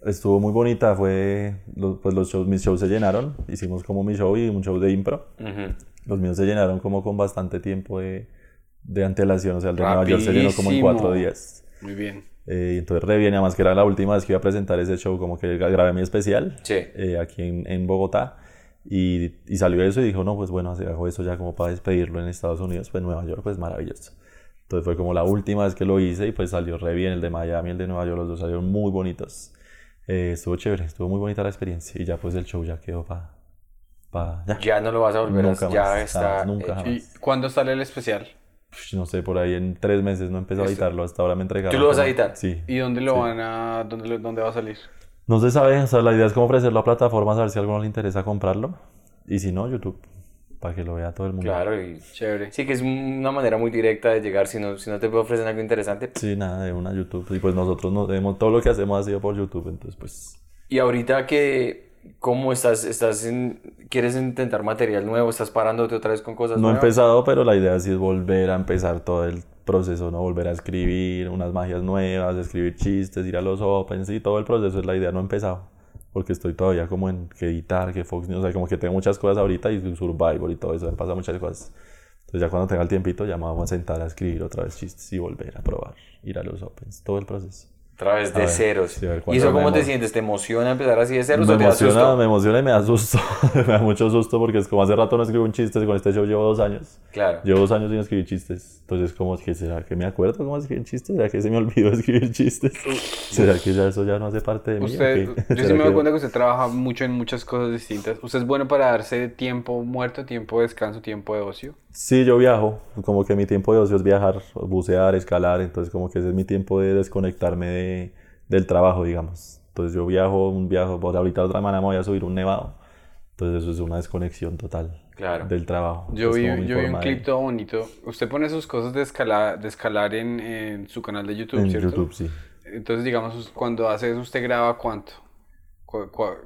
Estuvo muy bonita, fue, pues los shows, mis shows se llenaron, hicimos como mi show y un show de impro. Ujú. Los míos se llenaron como con bastante tiempo de, de antelación, o sea, el de Nueva York se llenó como en cuatro días. Muy bien. Eh, y entonces re bien, además que era la última vez que iba a presentar ese show, como que grabé mi especial Sí. eh, aquí en, en Bogotá. Y, y salió eso y dijo, no, pues bueno, hace- hago eso ya como para despedirlo en Estados Unidos, pues Nueva York, pues maravilloso. Entonces fue como la última vez que lo hice y pues salió re bien el de Miami, el de Nueva York, los dos salieron muy bonitos. Eh, estuvo chévere, estuvo muy bonita la experiencia y ya pues el show ya quedó para... Pa, ya. Ya no lo vas a volver a Nunca ya más, está jamás, nunca jamás. ¿Y cuándo sale el especial? No sé, por ahí en tres meses no empezó a Eso. editarlo, hasta ahora me entregaron. ¿Tú lo vas a editar? Sí. ¿Y dónde lo Sí. van a... dónde, dónde va a salir? No se sabe, o sea, la idea es como ofrecerlo a plataformas a ver si a alguno le interesa comprarlo. Y si no, YouTube, para que lo vea todo el mundo. Claro, y Chévere. sí que es una manera muy directa de llegar. Si no, si no te ofrecen algo interesante. Sí, nada, de una YouTube. Y pues nosotros nos hemos, todo lo que hacemos ha sido por YouTube, entonces pues... Y ahorita que, ¿cómo estás? estás en- ¿Quieres intentar material nuevo? ¿Estás parándote otra vez con cosas No he nuevas? empezado, pero la idea sí es volver a empezar todo el proceso, ¿no? Volver a escribir unas magias nuevas, escribir chistes, ir a los opens y todo el proceso es la idea, no he empezado. Porque estoy todavía como en que editar, que Fox News, o sea, como que tengo muchas cosas ahorita y Survivor y todo eso, me pasa muchas cosas. Entonces ya cuando tenga el tiempito ya me vamos a sentar a escribir otra vez chistes y volver a probar, ir a los opens, todo el proceso. Otra vez A de ver, ceros. sí, a ver ¿Y eso cómo te sientes? ¿Te emociona empezar así de ceros Me o te da emociona, susto? me emociona y me da susto. me da mucho susto porque es como hace rato no escribo un chiste, con este show llevo dos años. Claro. Llevo dos años sin escribir chistes. Entonces, como que será que me acuerdo cómo escribir chistes? ¿Será que se me olvidó escribir chistes? ¿Será que ya eso ya no hace parte de mí? Yo sí ¿Será me doy que- cuenta que usted trabaja mucho en muchas cosas distintas. ¿Usted es bueno para darse tiempo muerto, tiempo de descanso, tiempo de ocio? Sí, yo viajo. Como que mi tiempo de ocio es viajar, bucear, escalar. Entonces, como que ese es mi tiempo de desconectarme de, del trabajo, digamos. Entonces, yo viajo, un viaje. Pues ahorita otra semana me voy a subir un nevado. Entonces, eso es una desconexión total Claro. del trabajo. Yo vi, yo vi un forma de- clip todo bonito. Usted pone sus cosas de, escala, de escalar en, en su canal de YouTube, en ¿cierto? YouTube, sí. Entonces, digamos, cuando hace eso, ¿usted graba cuánto? Cu- cu-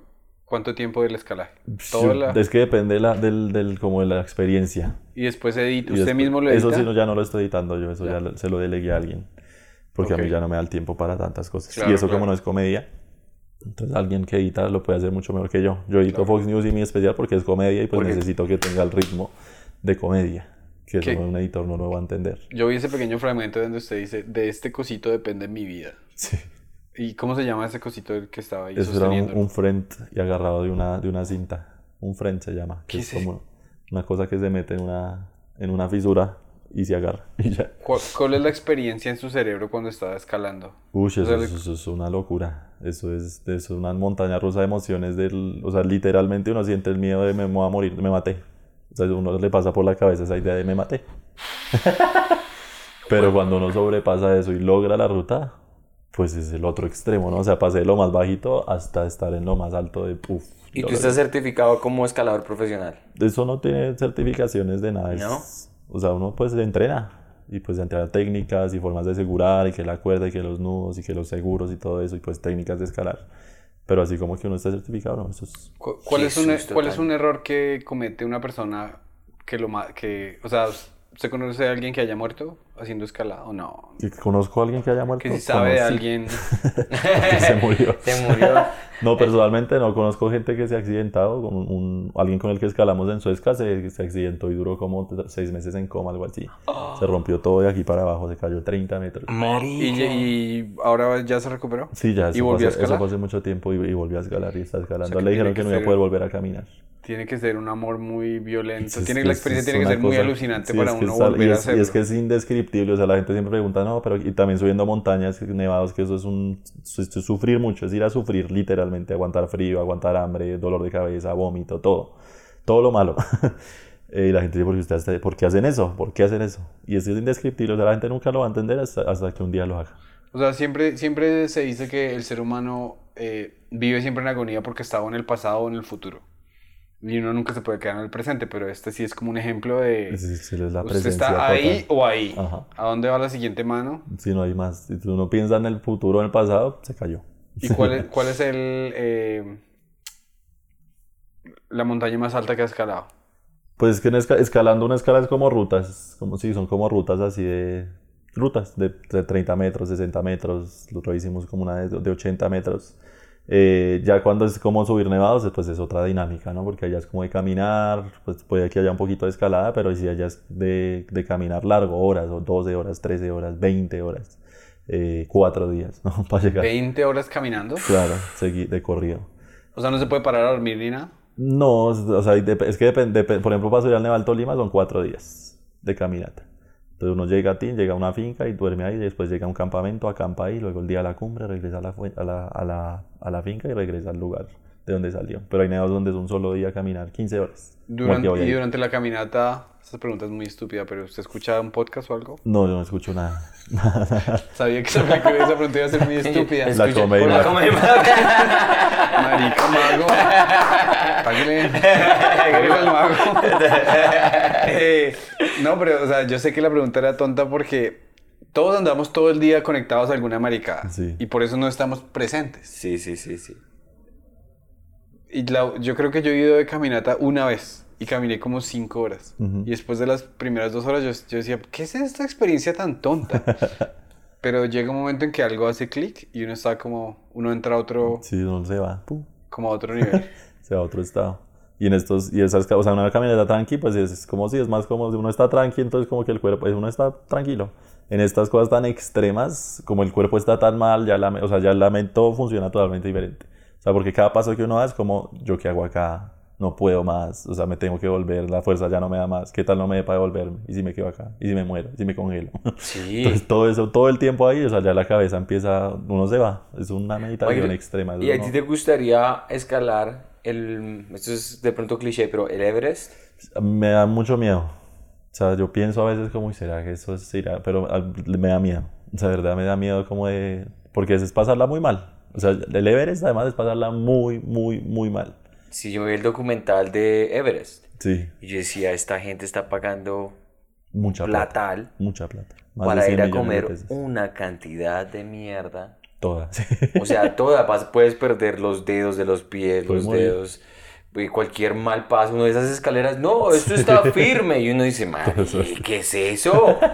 ¿Cuánto tiempo del escalaje? Todo la- Es que depende de la, del, del, como de la experiencia. Y después edita. ¿Usted después- mismo lo edita? Eso sí, no, ya no lo estoy editando yo, eso Ya. ya, se lo delegué a alguien. porque a mí ya no me da el tiempo para tantas cosas. Claro, y eso claro. como no es comedia, entonces alguien que edita lo puede hacer mucho mejor que yo. Yo edito Fox News y mi especial porque es comedia y pues Porque- necesito que tenga el ritmo de comedia, que eso un editor no lo va a entender. Yo vi ese pequeño fragmento donde usted dice, de este cosito depende mi vida. Sí. ¿Y cómo se llama ese cosito que estaba ahí Eso era un, un y agarrado de una, de una cinta. Un front se llama. Que ¿Qué es es como una cosa que se mete en una, en una fisura y se agarra. Y ya. ¿Cuál, cuál es la experiencia en su cerebro cuando estaba escalando? Uy, eso, sea, le- eso- eso es una locura. Eso es, eso es una montaña rusa de emociones. Del, o sea, literalmente uno siente el miedo de me voy a morir, me maté. O sea, a uno le pasa por la cabeza esa idea de me maté. Pero cuando uno sobrepasa eso y logra la ruta, pues es el otro extremo, ¿no? O sea, pasé de lo más bajito hasta estar en lo más alto de puff. Y tú estás certificado como escalador profesional. Eso no tiene certificaciones de nada. es- ¿No? O sea, uno pues entrena. Y pues entrena técnicas y formas de asegurar y que la cuerda y que los nudos y que los seguros y todo eso y pues técnicas de escalar. Pero así como que uno está certificado, no, eso es... ¿Cu- ¿Cuál, es un, ¿Cuál es un error que comete una persona que lo que, o sea, ¿usted conoce a alguien que haya muerto haciendo escalada o no? que Conozco a alguien que haya muerto. Que si sabe de alguien, que se murió. Se murió. No, personalmente no conozco gente que se ha accidentado. Con un, alguien con el que escalamos en Suezca se, se accidentó y duró como seis meses en coma, algo así. Se rompió todo de aquí para abajo, se cayó 30 metros. y, Marica. y ahora ya se recuperó. Sí, ya, ¿Y volvió a hace, eso escalar? fue hace mucho tiempo y, y volvió a escalar y está escalando. O sea, que Le dijeron que que no iba a poder volver a caminar. Tiene que ser un amor muy violento. Es tiene, que la es- experiencia es tiene que ser muy alucinante sí, para es uno es volver y a es, hacerlo. y es que es indescriptible, o sea, la gente siempre pregunta, no, pero y también subiendo montañas nevados, que eso es un es- es sufrir mucho, es ir a sufrir literalmente, aguantar frío, aguantar hambre, dolor de cabeza, vómito, todo, todo lo malo. Eh, Y la gente dice, ¿por qué, ustedes, ¿por qué hacen eso? ¿Por qué hacen eso? Y eso es indescriptible, o sea, la gente nunca lo va a entender hasta, hasta que un día lo haga. O sea, siempre, siempre se dice que el ser humano eh, vive siempre en agonía porque está o en el pasado o en el futuro. Y uno nunca se puede quedar en el presente, pero este sí es como un ejemplo de... Es, es- es la Usted está ahí total. o ahí. Ajá. ¿A dónde va la siguiente mano? Si no hay más, si tú no piensas en el futuro o en el pasado, se cayó. ¿Y cuál es, cuál es el... eh, la montaña más alta que ha escalado? Pues es que en esca- escalando una escala es como rutas, como sí, son como rutas así de rutas de, de 30 metros, 60 metros, lo otro hicimos como una de, de 80 metros. Eh, ya cuando es como subir nevados, pues es otra dinámica, ¿no? Porque allá es como de caminar, pues puede que haya un poquito de escalada, pero si allá es de, de caminar largo, horas, o 12 horas, 13 horas, 20 horas, eh, 4 días, ¿no? Para llegar. 20 horas caminando. Claro, de corrido. O sea, no se puede parar a dormir ni nada. No, o sea, es que depende, dep- por ejemplo, para subir al Neval Tolima son cuatro días de caminata. Entonces uno llega a ti, llega a una finca y duerme ahí, después llega a un campamento, acampa ahí, luego el día a la cumbre, regresa a la, a la, a la, a la finca y regresa al lugar de donde salió. Pero hay nevados donde es un solo día caminar, 15 horas. Durante, y durante la caminata, esta pregunta es muy estúpida, pero ¿usted escucha un podcast o algo? No, yo no escucho nada. Sabía que esa pregunta esa pregunta iba a ser muy estúpida. La la mata. come y mata. Marica mago. Páguele. Páguele al mago. Eh, no, pero, o sea, yo sé que la pregunta era tonta porque todos andamos todo el día conectados a alguna maricada. Sí. Y por eso no estamos presentes. Sí, sí, sí, sí. Y la- yo creo que yo he ido de caminata una vez. Y caminé como cinco horas. Ujú. Y después de las primeras dos horas yo, yo decía, ¿qué es esta experiencia tan tonta? Pero llega un momento en que algo hace clic y uno está como, uno entra a otro, Sí, uno se va, pum, como a otro nivel. se va a otro estado. Y en estos, y esas, o sea, una caminata tranqui, pues es, es como si es más como si uno está tranqui, entonces como que el cuerpo, pues, uno está tranquilo. En estas cosas tan extremas, como el cuerpo está tan mal, ya la, o sea, ya todo funciona totalmente diferente. Sea, porque cada paso que uno da es como, ¿yo qué hago acá? No puedo más, o sea, me tengo que volver, la fuerza ya no me da más, ¿qué tal no me dé para devolverme? ¿Y si me quedo acá? ¿Y si me muero? ¿Y si me congelo? Sí. Entonces todo eso, todo el tiempo ahí, o sea, ya la cabeza empieza, uno se va, es una meditación Oye, extrema. ¿Y a ti te gustaría escalar el, esto es de pronto cliché, pero el Everest? Me da mucho miedo. O sea, yo pienso a veces como, "Uy, ¿será que eso se irá? Pero ah, me da miedo. O sea, de verdad me da miedo como de... Porque es pasarla muy mal. O sea, el Everest además es pasarla muy, muy, muy mal. Si yo vi el documental de Everest Sí, y yo decía, esta gente está pagando mucha plata. platal Mucha plata. Más para 100 ir a comer una cantidad de mierda. Toda. sí. O sea, toda, puedes perder los dedos de los pies, Puedes los morir. dedos, cualquier mal paso, uno de esas escaleras, no, esto está firme, y uno dice, "Mari, ¿qué es eso?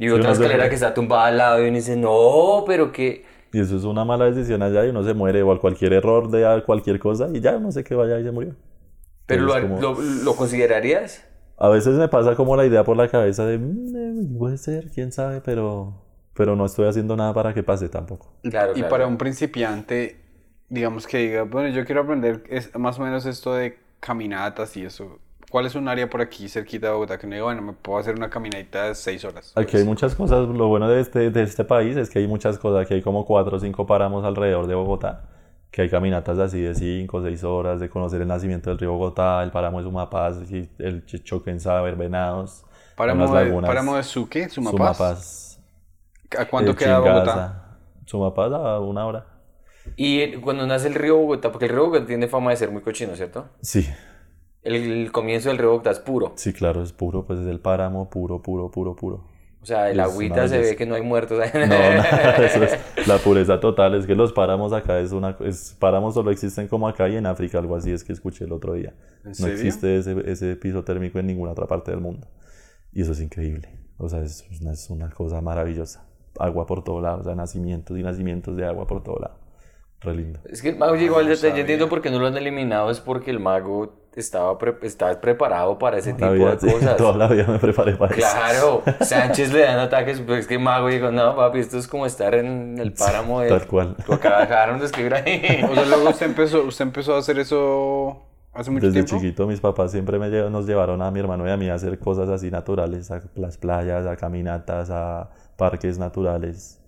Y otra escalera que está tumbada al lado y uno dice, no, pero que... Y eso es una mala decisión allá y uno se muere o a cualquier error de a cualquier cosa y ya no sé qué vaya y se murió. ¿Pero lo, como- lo, lo considerarías? A veces me pasa como la idea por la cabeza de, "Mm, eh, puede ser, quién sabe, pero, pero no estoy haciendo nada para que pase tampoco. Claro, Y claro. para un principiante, digamos que diga, bueno, yo quiero aprender es, más o menos esto de caminatas y eso. ¿Cuál es un área por aquí cerquita de Bogotá que uno diga, bueno, me puedo hacer una caminadita de seis horas? Aquí hay muchas cosas, lo bueno de este, de este país es que hay muchas cosas, aquí hay como cuatro o cinco páramos alrededor de Bogotá, que hay caminatas así de cinco o seis horas, de conocer el nacimiento del río Bogotá, el páramo de Sumapaz, el Ch- Choquensa, ver venados, Páramo unas de, lagunas, páramo de Suque, Sumapaz. Sumapaz, ¿A cuánto eh, queda Bogotá? Sumapaz a una hora. Y cuando nace el río Bogotá, porque el río Bogotá tiene fama de ser muy cochino, ¿cierto? Sí, El, comienzo del es puro. sí, claro, es puro, pues es el páramo puro, puro, puro, puro. O sea, el Es agüita se ve que no hay muertos. No, no, eso es la pureza total. Es que los páramos acá es una. Es, páramos solo existen como acá y en África, algo así es que escuché el otro día. ¿En No existe ese, ese piso térmico en ninguna otra parte del mundo. Y eso es increíble. O sea, es una, es una cosa maravillosa. Agua por todo lado, o sea, nacimientos y nacimientos de agua por todo lado. Re lindo. Es que el mago llegó al no detalle. Yo entiendo por qué no lo han eliminado. Es porque el mago estaba, pre- estaba preparado para ese tipo vida, de sí, cosas. toda la vida me preparé para eso. Claro, Sánchez le dan ataques, pero es que Mago dijo, no, papi, esto es como estar en el páramo de... Tal cual. Que acabaron de escribir ahí. O sea, luego usted empezó, usted empezó a hacer eso hace mucho Desde tiempo. chiquito mis papás siempre me lle- nos llevaron a mi hermano y a mí a hacer cosas así naturales, a las playas, a caminatas, a parques naturales,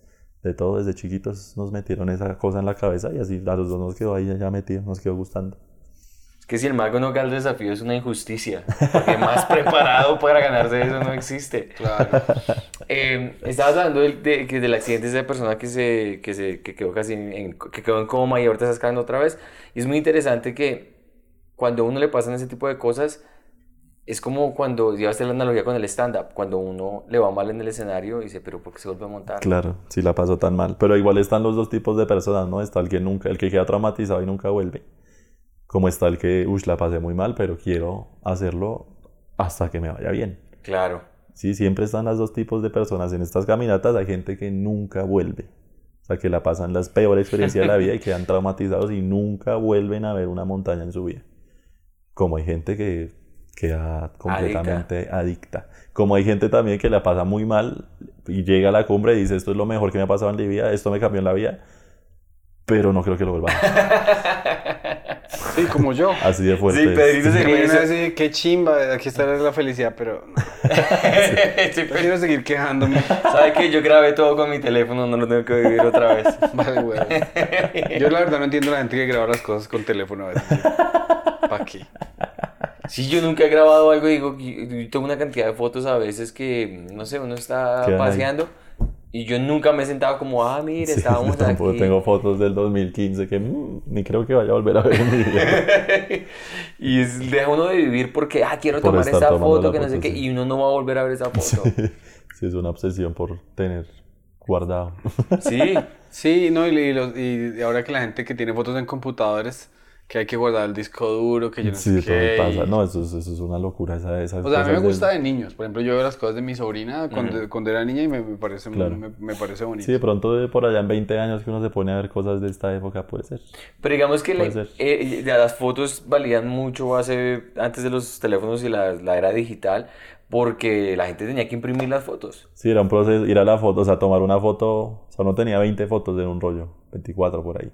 de todo. Desde chiquitos nos metieron esa cosa en la cabeza y así a los dos nos quedó ahí ya metido, nos quedó gustando. Es que si el mago no gana el desafío es una injusticia. Porque más preparado para ganarse eso no existe. Claro. Eh, estabas hablando del, de, que del accidente de esa persona que se, que se que quedó casi en, en- que quedó en coma y ahorita está escalando otra vez. Y es muy interesante que cuando a uno le pasan ese tipo de cosas, es como cuando, llevaste la analogía con el stand-up, cuando uno le va mal en el escenario y dice, pero ¿por qué se vuelve a montar? Claro, sí la pasó tan mal. Pero igual están los dos tipos de personas, ¿no? Está el que nunca, el que queda traumatizado y nunca vuelve. Como está el que, uff, la pasé muy mal, pero quiero hacerlo hasta que me vaya bien. Claro. Sí, siempre están los dos tipos de personas. En estas caminatas hay gente que nunca vuelve. O sea, que la pasan las peores experiencias de la vida y quedan traumatizados y nunca vuelven a ver una montaña en su vida. Como hay gente que queda completamente adicta. Como hay gente también que la pasa muy mal y llega a la cumbre y dice, esto es lo mejor que me ha pasado en mi vida, esto me cambió en la vida, pero no creo que lo vuelva a hacer. Sí, como yo. Así de fuerte. Sí. Pedrito viene así, qué chimba, aquí está la felicidad, pero no. Sí, Yo quiero seguir quejándome. ¿Sabe qué? Yo grabé todo con mi teléfono, no lo tengo que vivir otra vez. Vale, güey. Yo la verdad no entiendo a la gente que graba las cosas con teléfono a veces. ¿Para qué? Sí, yo nunca he grabado algo y digo, y- tengo una cantidad de fotos a veces que, no sé, uno está paseando y yo nunca me he sentado como, ah, mire, Sí, estábamos tampoco aquí. tengo fotos del 2015 que mm, ni creo que vaya a volver a ver en mi vida. y es, deja uno de vivir porque, ah, quiero Por tomar tomando foto, que no sé qué, sí. y uno no va a volver a ver esa foto. Sí, es una obsesión por tener guardado. Sí, Sí, no, y, y los- y ahora que la gente que tiene fotos en computadores, que hay que guardar el disco duro, que yo no Sí, sé qué. pasa. No, eso, es- eso es una locura. Esa, esas O sea, a mí me cosas de- gusta de niños. Por ejemplo, yo veo las cosas de mi sobrina cuando, cuando era niña y me, me parece, Claro. me, me parece bonito. Sí, de pronto de por allá en 20 años que uno se pone a ver cosas de esta época, puede ser. pero digamos que le- eh, ya las fotos valían mucho hace, antes de los teléfonos y la, la era digital, porque la gente tenía que imprimir las fotos. Sí, era un proceso, ir a la foto, o sea, tomar una foto, o sea, uno tenía 20 fotos en un rollo, 24 por ahí.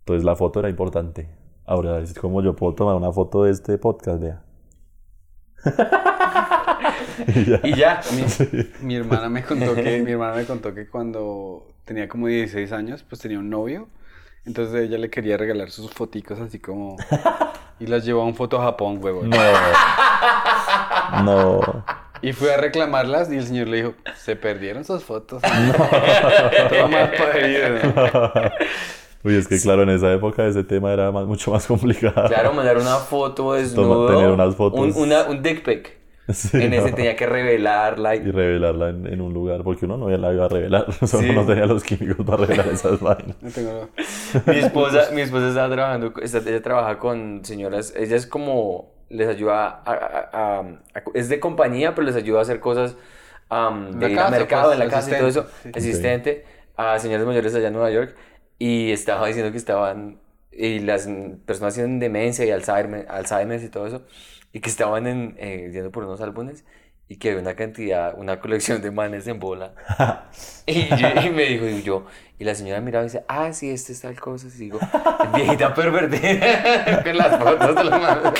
Entonces la foto era importante. Ahora es como yo puedo tomar una foto de este podcast, vea. Y ya. Y ya, Mi hermana me contó que mi hermana me contó que cuando tenía como 16 años, pues tenía un novio. Entonces ella le quería regalar sus foticos así como y las llevó a un foto a Japón, huevón. No. No. Y fui a reclamarlas y el señor le dijo, "Se perdieron sus fotos." Todo mal parido. Uy, es que claro, en esa época ese tema era más- mucho más complicado. claro, mandar una foto desnudo. tener unas fotos. Un, una- un dick pic. Sí, en ese no. tenía que revelarla. Y Y... revelarla en, en un lugar, porque uno no la iba a revelar, solo Sí. no tenía los químicos para revelar esas vainas. No tengo Mi esposa, mi esposa estaba trabajando, está- ella trabaja con señoras, ella es como, les ayuda a, a- a- a- es de compañía, pero les ayuda a hacer cosas am, de al casa, mercado, pues, en la casa y todo eso, sí. asistente a señores mayores allá en Nueva York y estaba diciendo que estaban, y las personas tienen demencia y Alzheimer, Alzheimer y todo eso, y que estaban en, eh, yendo por unos álbumes y que había una cantidad, una colección de manes en bola. Y, yo- y me dijo, y yo, y la señora miraba y dice, ah, sí, este es tal cosa. Y digo, viejita pervertida, con las fotos de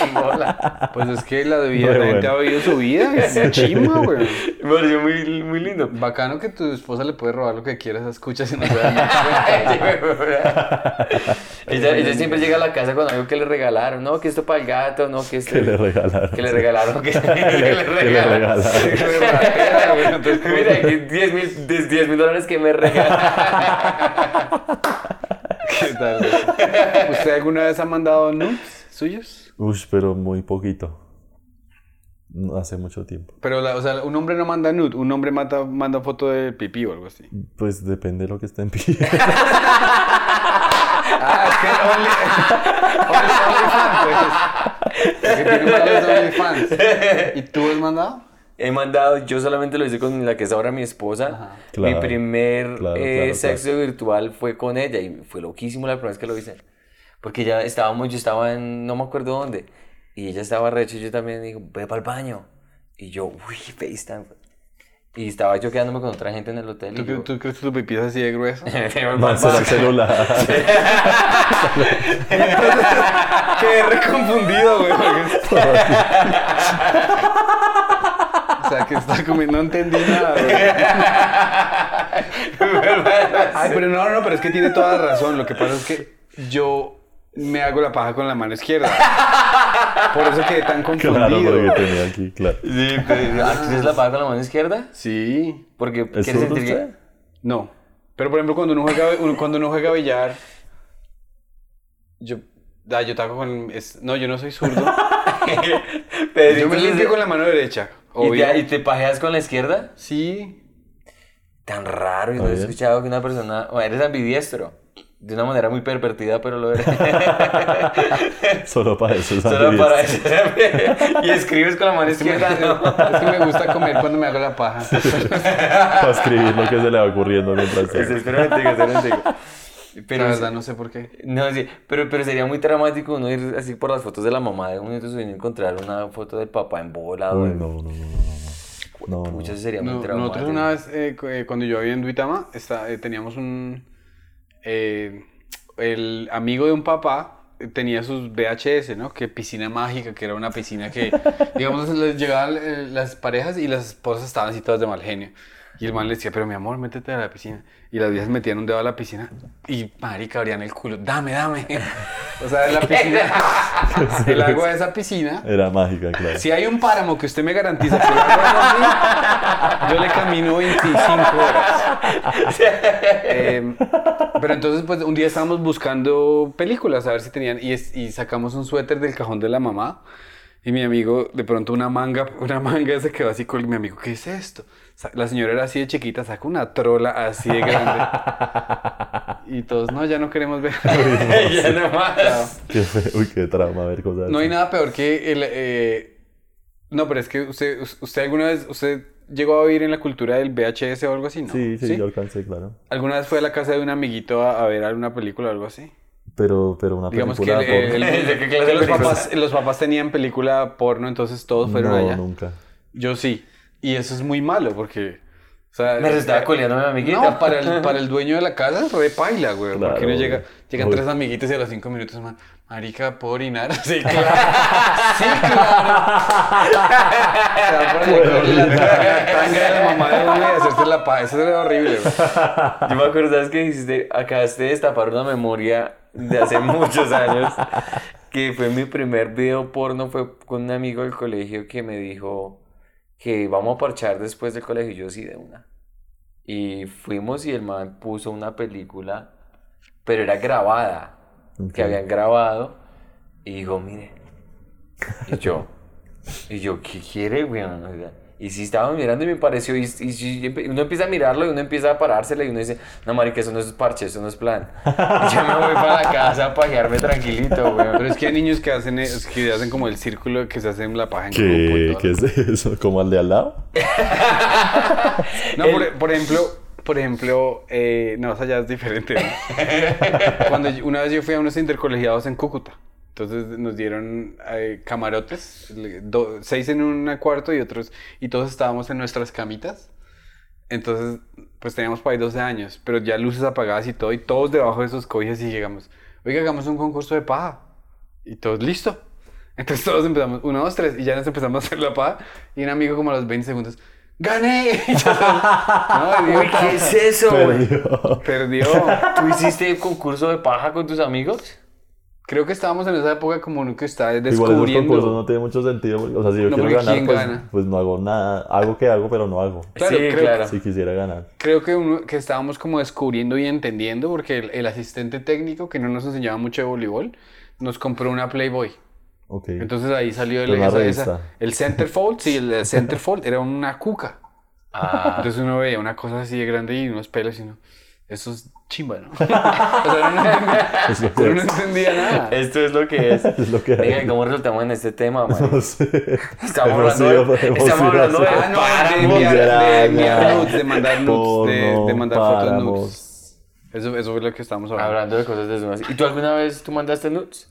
en bola. Pues es que la la gente bueno. ha vivido su vida, es chimba, güey. Me pareció muy, muy lindo. Bacano que tu esposa le puede robar lo que quieras, escucha si no se da ella, ella siempre llega a la casa con algo que le regalaron, no, que esto para el gato, no, que esto... Que le regalaron. Que le regalaron, que, que le Que le regalaron. regalaron. Mira, aquí 10 mil 10 mil dólares que me regalan. ¿Qué tal? ¿Usted alguna vez ha mandado nudes suyos? Ush, pero muy poquito. Hace mucho tiempo. Pero, la- o sea, un hombre no manda nude, un hombre mata, manda foto de pipí o algo así. Pues depende de lo que estén pidiendo. Ah, es que Only- Only- OnlyFans, pues. Es que tiene malos OnlyFans. ¿Y tú has mandado? He mandado, yo solamente lo hice con la que es ahora mi esposa. Claro, mi primer claro, eh, claro, sexo virtual fue con ella y fue loquísimo la primera vez que lo hice. Porque ya estábamos, yo estaba en, no me acuerdo dónde, y ella estaba recho y yo también digo, ve para el baño. Y yo, uy, FaceTime. Y estaba yo quedándome con otra gente en el hotel. ¿Tú, y yo, tú crees que tu pipí es así de grueso? No, será el celular. Quedé reconfundido, güey. O sea, que está comiendo, no entendí nada, güey. Ay, pero no, no, pero es que tiene toda la razón. Lo que pasa es que yo me hago la paja con la mano izquierda. Por eso quedé tan confundido. Claro, porque tenía aquí, claro. Sí, pero, ¿ah, ¿Tienes la paga con la mano izquierda? Sí. Porque ¿Es quieres zurdo sentir que... usted? No. Pero por ejemplo, cuando uno juega, uno- cuando uno juega billar, yo, ah, yo taco con, es- no, yo no soy zurdo. Pero yo me limpio con la mano derecha. ¿Y Obvio. te, ¿Y te pajeas con la izquierda? Sí. Tan raro, y no he escuchado que una persona... Bueno, eres ambidiestro. De una manera muy pervertida, pero lo eres. Solo para eso. es Solo para eso. y escribes con la mano Es que, me, izquierda, ¿no? es que me gusta comer cuando me hago la paja. Para escribir lo que se le va ocurriendo mientras Pues, tanto. espera Pero, la verdad, no sé por qué. No, sí, pero, pero sería muy traumático uno ir así por las fotos de la mamá de uno y encontrar una foto del papá en bola. Uy, no, no, no, no, no. No, no. Muchas sería muy No- traumático. nosotros una vez, eh, eh, cuando yo vivía en Duitama, está- eh, teníamos un... eh, el amigo de un papá tenía sus VHS, ¿no? Que piscina mágica, que era una piscina que, digamos, les llegaban eh, las parejas y las esposas estaban así todas de mal genio. Y el man le decía, pero mi amor, métete a la piscina. Y las viejas metían un dedo a la piscina y, marica, abrían el culo. Dame, dame. O sea, la piscina, el agua de esa piscina Era mágica, claro. si hay un páramo que usted me garantiza que va a así, yo le camino 25 horas. Eh, pero entonces, pues, un día estábamos buscando películas, a ver si tenían, y, es- y sacamos un suéter del cajón de la mamá, y mi amigo, de pronto una manga, una manga se quedó así con mi amigo, ¿qué es esto? La señora era así de chiquita, saca una trola así de grande. Y todos, no, ya no queremos ver. ya no más. Qué Uy, qué trauma ver cosas No hay nada peor que el... eh, No, pero es que usted, usted alguna vez, usted llegó a vivir en la cultura del VHS o algo así, ¿no? Sí, sí, yo alcancé, claro. ¿Alguna vez fue a la casa de un amiguito a, a ver alguna película o algo así? Pero, pero una Digamos que, película el- porno. el- ¿De qué clase que los, papás, los papás tenían película porno, entonces todos fueron no, allá. nunca. Yo sí. Y eso es muy malo porque... O sea, Me estaba coleando a mi amiguita. No, para el, para el dueño de la casa re paila, güey. Claro, porque uno llega, llegan Uy. tres amiguitos y a los cinco minutos, man, marica, ¿puedo orinar? Sí, claro. sí, claro. Se va por allá la tanga, de la mamá de uno y hacerse la pa. Eso era horrible, güey. Yo me acuerdo, ¿sabes qué hiciste? Acabaste de destapar una memoria de hace muchos años. Que fue mi primer video porno. Fue con un amigo del colegio que me dijo que vamos a parchar después del colegio. Y yo sí, de una. Y fuimos y el man puso una película, pero era grabada. Que habían grabado. Y dijo, mire. Y yo, y yo, ¿qué quiere, weón? O sea, Y sí estábamos mirando y me pareció, y, y uno empieza a mirarlo y uno empieza a parársele y uno dice, no, marica, eso no es parche, eso no es plan. Y yo me voy para la casa a pajearme tranquilito, weón. Pero es que hay niños que hacen, es que hacen como el círculo que se hacen la paja en ¿Qué. ¿Qué es eso? ¿Como al de al lado? No, por, por ejemplo, por ejemplo, eh, no, esa ya es diferente. ¿no? Cuando yo- una vez yo fui a unos intercolegiados en Cúcuta, entonces nos dieron eh, camarotes, do- seis en un cuarto y otros, y todos estábamos en nuestras camitas. Entonces, pues teníamos para ahí 12 años, pero ya luces apagadas y todo, y todos debajo de esos cobijas y llegamos, oiga, hagamos un concurso de paja. Y todos, listo. Entonces todos empezamos, uno, dos, tres, y ya nos empezamos a hacer la paja, y un amigo como a los 20 segundos, ¡gané! No, ¿qué es eso, güey? Perdió. perdió. ¿Tú hiciste concurso de paja con tus amigos? Creo que estábamos en esa época como uno que está Igual esos descubriendo. concursos no tiene mucho sentido. porque, o sea, si yo No, quiero ganar, ¿quién pues, gana? pues no hago nada. Hago que hago, pero no hago. Claro, sí, creo- claro. Si quisiera ganar. Creo que, uno, que estábamos como descubriendo y entendiendo porque el, el asistente técnico que no nos enseñaba mucho de voleibol nos compró una Playboy. Ok. Entonces ahí salió el, esa- esa- el centerfold, sí, el, el centerfold era una cuca. Ah, Entonces uno veía una cosa así de grande y unos pelos y uno, eso es chimba, ¿no? o sea, no entendía, Es lo que uno no es. entendía nada. esto es lo que es. Es lo que Venga. ¿cómo resultamos en este tema, man? No sé. Estamos hablando de, estamos hablando de. Ah, no, enviar, de enviar Araña, nudes, de mandar nudes, de, mandar fotos nudes. Eso, eso fue lo que estábamos hablando. Hablando de cosas desnudas. ¿Y tú alguna vez tú mandaste nudes?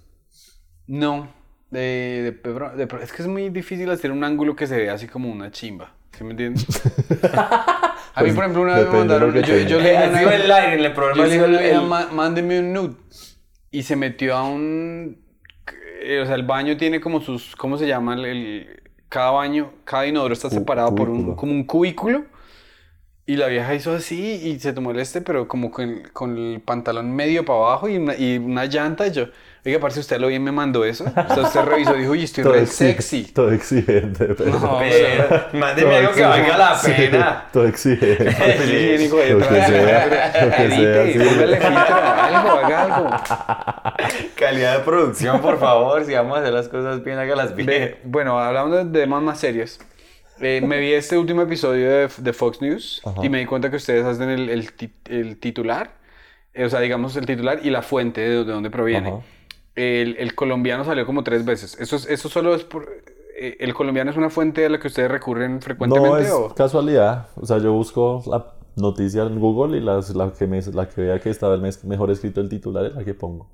No, de, de, pebro- de- es que es muy difícil hacer un ángulo que se vea así como una chimba. ¿Sí me entiendes? A mí, por ejemplo, una vez me mandaron. Yo, yo le Eh, dije el aire, el problema yo le dije el, una vez, el- "Ma- mándeme un nude. Y se metió a un. eh, O sea, el baño tiene como sus. ¿Cómo se llama? El, el- cada baño, cada inodoro está separado por un, cubículo. como un cubículo. Y la vieja hizo así y se tomó el este, pero como con, con el pantalón medio para abajo y una, y una llanta. Y yo, oiga, parce, usted lo bien me mandó eso. O sea, usted revisó y dijo, uy, estoy Todo re sexy. Todo exigente, pero. No, Pero, mándeme algo que valga la pena. Sí, todo exigente. Papel higiénico ahí Lo que sea, lo que sea, sí. filtro, algo, haga algo. Calidad de producción, por favor. Si vamos a hacer las cosas bien, hágalas Ve, bien. bueno, hablando de temas más serios. eh, me vi este último episodio de, de Fox News Ajá. y me di cuenta que ustedes hacen el, el ti- el titular, eh, o sea, digamos el titular y la fuente de, de dónde proviene. Ajá. El, el colombiano salió como tres veces. ¿Eso, es- eso solo es por... eh, ¿El colombiano es una fuente a la que ustedes recurren frecuentemente? No, es o? casualidad. O sea, yo busco la noticia en Google y las- la, que me, la que vea que estaba el mes- mejor escrito el titular es la que pongo.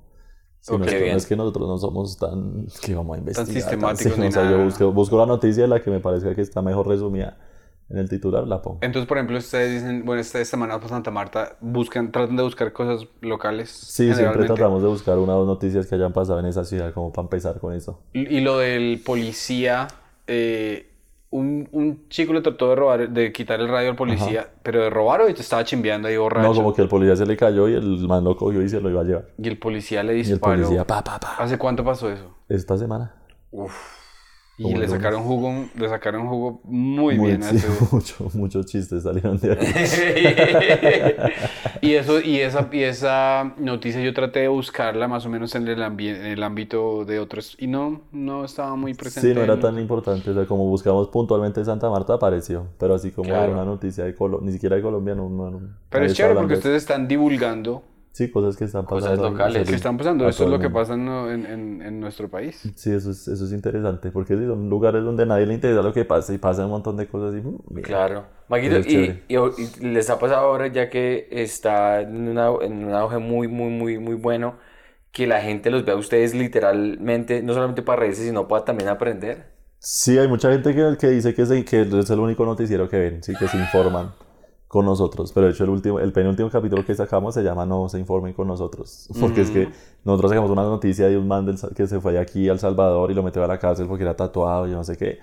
Si Ok, no, es que, bien. no es que nosotros no somos tan que vamos a investigar. sistemáticos sí, ni o sea, nada. yo busco, busco la noticia y la que me parezca que está mejor resumida en el titular la pongo. Entonces, por ejemplo, ustedes dicen, bueno, esta semana por Santa Marta, buscan, tratan de buscar cosas locales. Sí, siempre tratamos de buscar una o dos noticias que hayan pasado en esa ciudad como para empezar con eso. Y lo del policía, eh, un, un chico le trató de robar, de quitar el radio al policía, pero de robar o te estaba chimbeando ahí borracho. No, como que el policía se le cayó y el man lo cogió y se lo iba a llevar. Y el policía le Y el disparó. policía, pa, pa, pa. ¿Hace cuánto pasó eso? Esta semana. Y le sacaron jugo, le sacaron jugo muy, bien a sí, mucho, muchos chistes salieron de ahí. Y eso, y esa, y esa noticia yo traté de buscarla más o menos en el, en el ámbito de otros y no, no estaba muy presente. Sí, no era en- tan importante. O sea, como buscamos puntualmente Santa Marta, apareció. Pero así como Claro. una noticia de Colombia, ni siquiera de Colombia, no. no- no- Pero es chévere porque de- ustedes están divulgando Sí, cosas que están Cosas pasando. locales. que Sí, están pasando. a Esto es lo que pasa en, en, nuestro país. Sí, eso es, eso es interesante. Porque sí, son lugares donde a nadie le interesa lo que pasa y pasa un montón de cosas. Y, mm, mira. Claro. Maguito, Eso y, chévere. y- y les ha pasado ahora ya que está en, una, en un auge muy, muy, muy, muy bueno, que la gente los ve a ustedes literalmente, no solamente para reírse, sino para también aprender. Sí, hay mucha gente que, que dice que es, que es el único noticiero que ven, sí, que se informan con nosotros. Pero de hecho, el, último, el penúltimo capítulo que sacamos se llama No se informen con nosotros. Porque es que nosotros sacamos una noticia de un man del que se fue aquí a El Salvador y lo metió a la cárcel porque era tatuado y no sé qué.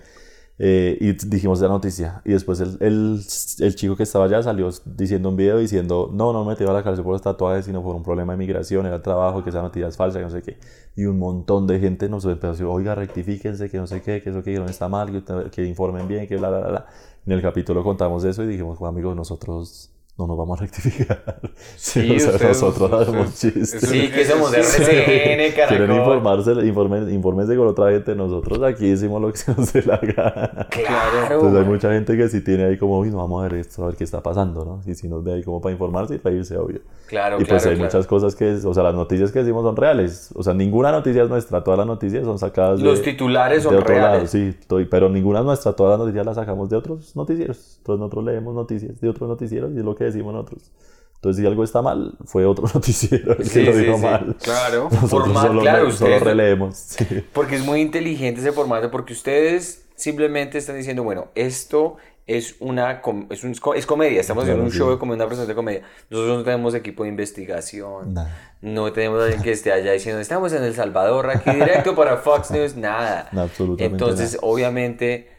Eh, y dijimos esa noticia. Y después el, el, el chico que estaba allá salió diciendo un video diciendo: No, no me metió a la cárcel por los tatuajes, sino por un problema de migración, era trabajo, que esa noticia es falsa, que no sé qué. Y un montón de gente nos empezó a decir: Oiga, rectifíquense, que no sé qué, que eso que dijeron está mal, que, que informen bien, que bla, bla, bla. En el capítulo contamos eso y dijimos: "Bueno, amigos, nosotros no nos vamos a rectificar. Sí, Sí, o sea, ustedes- nosotros hacemos chistes. Sí, que somos Sí. RCN, Quieren Caracol. informarse, informen, infórmense con otra gente. Nosotros aquí decimos lo que se nos dé la gana. Claro. Entonces hay mucha gente que sí tiene ahí como, uy, no, vamos a ver esto, a ver qué está pasando, ¿no? Y si nos ve ahí como para informarse y reírse, obvio. Claro, y pues claro, hay claro. muchas cosas que, o sea, las noticias que decimos son reales. O sea, ninguna noticia es nuestra, todas las noticias son sacadas de... Los titulares son de otro lado, reales. sí, to- pero ninguna es nuestra, todas las noticias las sacamos de otros noticieros. Entonces nosotros leemos noticias de otros noticieros y es lo que decimos nosotros. Entonces si algo está mal, fue otro noticiero el que Sí, lo sí, dijo sí. mal. Claro. Nosotros Formal, solo, claro, solo releemos. sí. Porque es muy inteligente ese formato, porque ustedes simplemente están diciendo, bueno, esto es una es, un- es comedia, estamos haciendo Claro, un sí. show de comedia, una presentación de comedia. Nosotros no tenemos equipo de investigación, Nada. no tenemos alguien que esté allá diciendo, estamos en El Salvador, aquí directo para Fox News, nada. No, absolutamente Entonces, obviamente,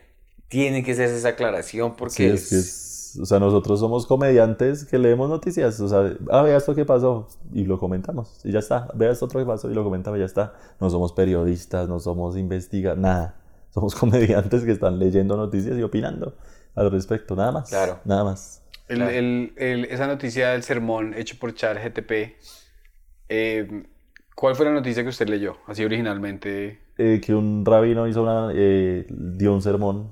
tiene que hacerse esa aclaración porque Sí, es que es, o sea, nosotros somos comediantes que leemos noticias, o sea, ah, vea esto que pasó y lo comentamos y ya está, vea esto otro que pasó y lo comentamos y ya está. No somos periodistas, no somos investigadores, nada. Somos comediantes que están leyendo noticias y opinando al respecto, nada más. Claro. Nada más. El- el- el- esa noticia del sermón hecho por Char GTP, eh, ¿cuál fue la noticia que usted leyó? Así originalmente. Eh, que un rabino hizo una, eh, dio un sermón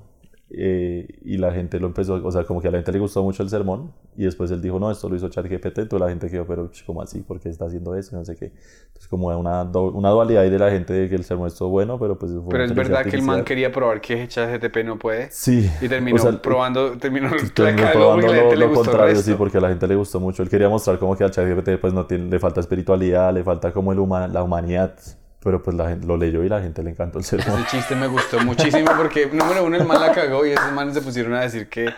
eh, y la gente lo empezó, o sea, como que a la gente le gustó mucho el sermón y después él dijo, no, esto lo hizo ChatGPT, entonces la gente quedó, pero ¿cómo así? ¿Por qué está haciendo eso? No sé qué. Entonces como una, una dualidad ahí de la gente de que el sermón estuvo bueno, pero pues... fue Pero es verdad que el man quería probar que ChatGPT no puede. Sí. Y terminó o sea, probando, terminó terminó probando lo, lo contrario, sí, porque a la gente le gustó mucho. Él quería mostrar como que al ChatGPT pues no tiene, le falta espiritualidad, le falta como el huma- la humanidad, pero pues la gente lo leyó y la gente le encantó el sermón. Ese chiste me gustó muchísimo porque, número uno, el man la cagó y esos manes se pusieron a decir que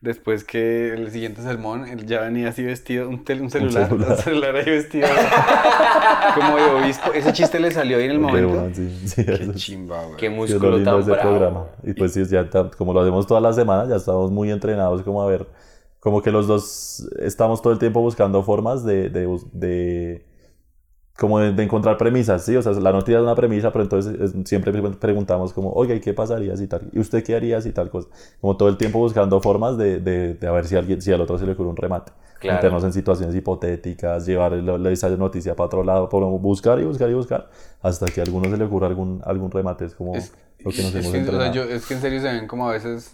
después que el siguiente sermón, él ya venía así vestido, un, tel- un celular, un celular, celular. ahí vestido como de obispo. Ese chiste le salió ahí en el momento. una, sí, sí, Qué eso es- chimba, güey. qué músculo lindo tan de ese bravo. programa. Y pues sí, ya como lo hacemos todas las semanas, ya estamos muy entrenados como a ver, como que los dos estamos todo el tiempo buscando formas de, de, de- como de, de encontrar premisas, ¿sí? O sea, la noticia es una premisa, pero entonces es- siempre pre- preguntamos como, oiga, ¿y qué pasaría si tal? ¿Y usted qué haría si tal cosa? Como todo el tiempo buscando formas de, de, de a ver si, alguien, si al otro se le ocurre un remate. Claro. Meternos en situaciones hipotéticas, llevar esa noticia para otro lado, por buscar y buscar y buscar, hasta que a alguno se le ocurra algún, algún remate. Es como Es, lo que nos es hemos que, o sea, yo- es que en serio se ven como a veces,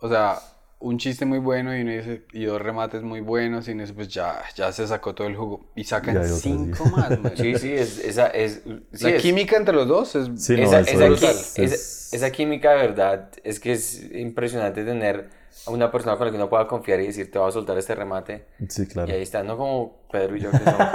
o sea, un chiste muy bueno y uno dice, y dos remates muy buenos y uno dice, pues ya, ya se sacó todo el jugo. Y sacan cinco sí. más, man. Sí, sí, es, esa es... sí, La es- química entre los dos es... Sí, esa, eso esa, es- qui- es- esa- esa química de verdad es que es impresionante tener a una persona con la que uno pueda confiar y decir te voy a soltar este remate Sí, claro. y ahí está, no como Pedro y yo que somos.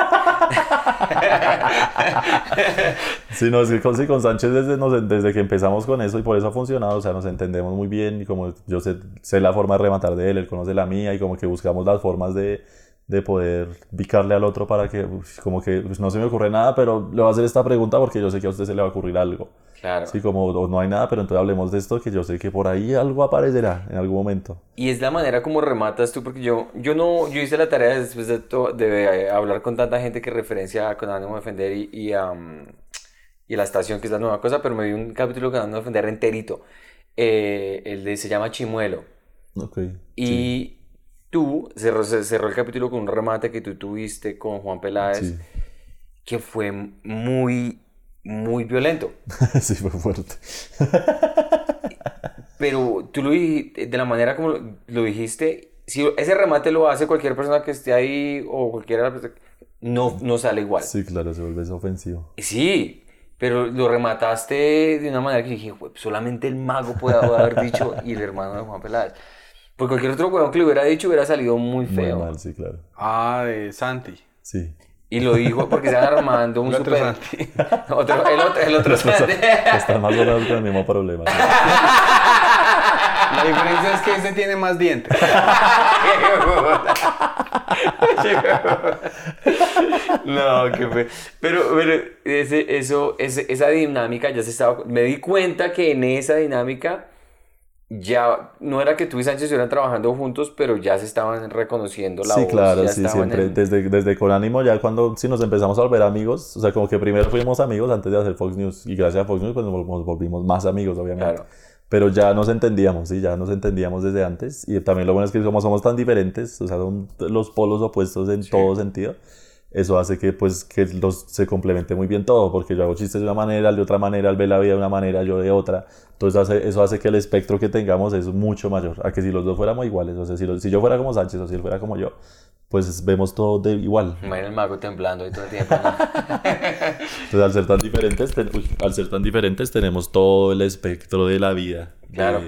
Sí, no, es que con, sí, con Sánchez desde, nos- desde que empezamos con eso y por eso ha funcionado, o sea, nos entendemos muy bien y como yo sé, sé la forma de rematar de él, él conoce la mía y como que buscamos las formas de, de poder picarle al otro para que, como que pues, no se me ocurre nada, pero le voy a hacer esta pregunta porque yo sé que a usted se le va a ocurrir algo. claro Sí, como o no hay nada, pero entonces hablemos de esto que yo sé que por ahí algo aparecerá en algún momento. y es la manera como rematas tú porque yo yo no yo hice la tarea después de, to- de eh, hablar con tanta gente que referencia a con ánimo de defender y y, y la estación que es la nueva cosa pero me vi un capítulo con ánimo de defender enterito eh, el de se llama Chimuelo Ok. Y tú cerró, cerró el capítulo con un remate que tú tuviste con Juan Peláez, Sí. que fue muy, muy violento. sí, fue fuerte. Pero tú lo dijiste, de la manera como lo, dijiste, si ese remate lo hace cualquier persona que esté ahí o cualquiera, no, no sale igual. Sí, claro, se vuelve ofensivo. Sí, pero lo remataste de una manera que dije, "Jue- solamente el mago puede haber dicho y el hermano de Juan Peláez. Porque cualquier otro huevón que lo hubiera dicho hubiera salido muy Muy feo. mal, sí, claro. Ah, de Santi. Sí. Y lo dijo porque estaban armando un El otro super... Santi. Otro- el otro, el otro Santi. Están más menos con el mismo problema. La diferencia es que ese tiene más dientes. no, qué fue. Pero, pero ese, eso, ese- esa dinámica ya se estaba... Me di cuenta que en esa dinámica ya no era que tú y Sánchez estuvieran trabajando juntos, pero ya se estaban reconociendo la Sí, voz. claro, sí, siempre. en- Desde, desde con ánimo, ya cuando sí nos empezamos a volver amigos, o sea, como que primero fuimos amigos antes de hacer Fox News, y gracias a Fox News, pues nos vol- nos volvimos más amigos, obviamente. Claro. Pero ya nos entendíamos, sí, ya nos entendíamos desde antes. Y también lo bueno es que como somos tan diferentes, o sea, son los polos opuestos en todo sentido, eso hace que pues que los, se complemente muy bien todo, porque yo hago chistes de una manera, él de otra manera, él ve la vida de una manera, yo de otra. Entonces hace- eso hace que el espectro que tengamos es mucho mayor, a que si los dos fuéramos iguales, o sea, si, lo- si yo fuera como Sánchez o si él fuera como yo, pues vemos todo de igual. Imagina el mago temblando ahí todo el tiempo. ¿no? Entonces al ser tan diferentes, ten- uy, al ser tan diferentes tenemos todo el espectro de la vida. de- Claro.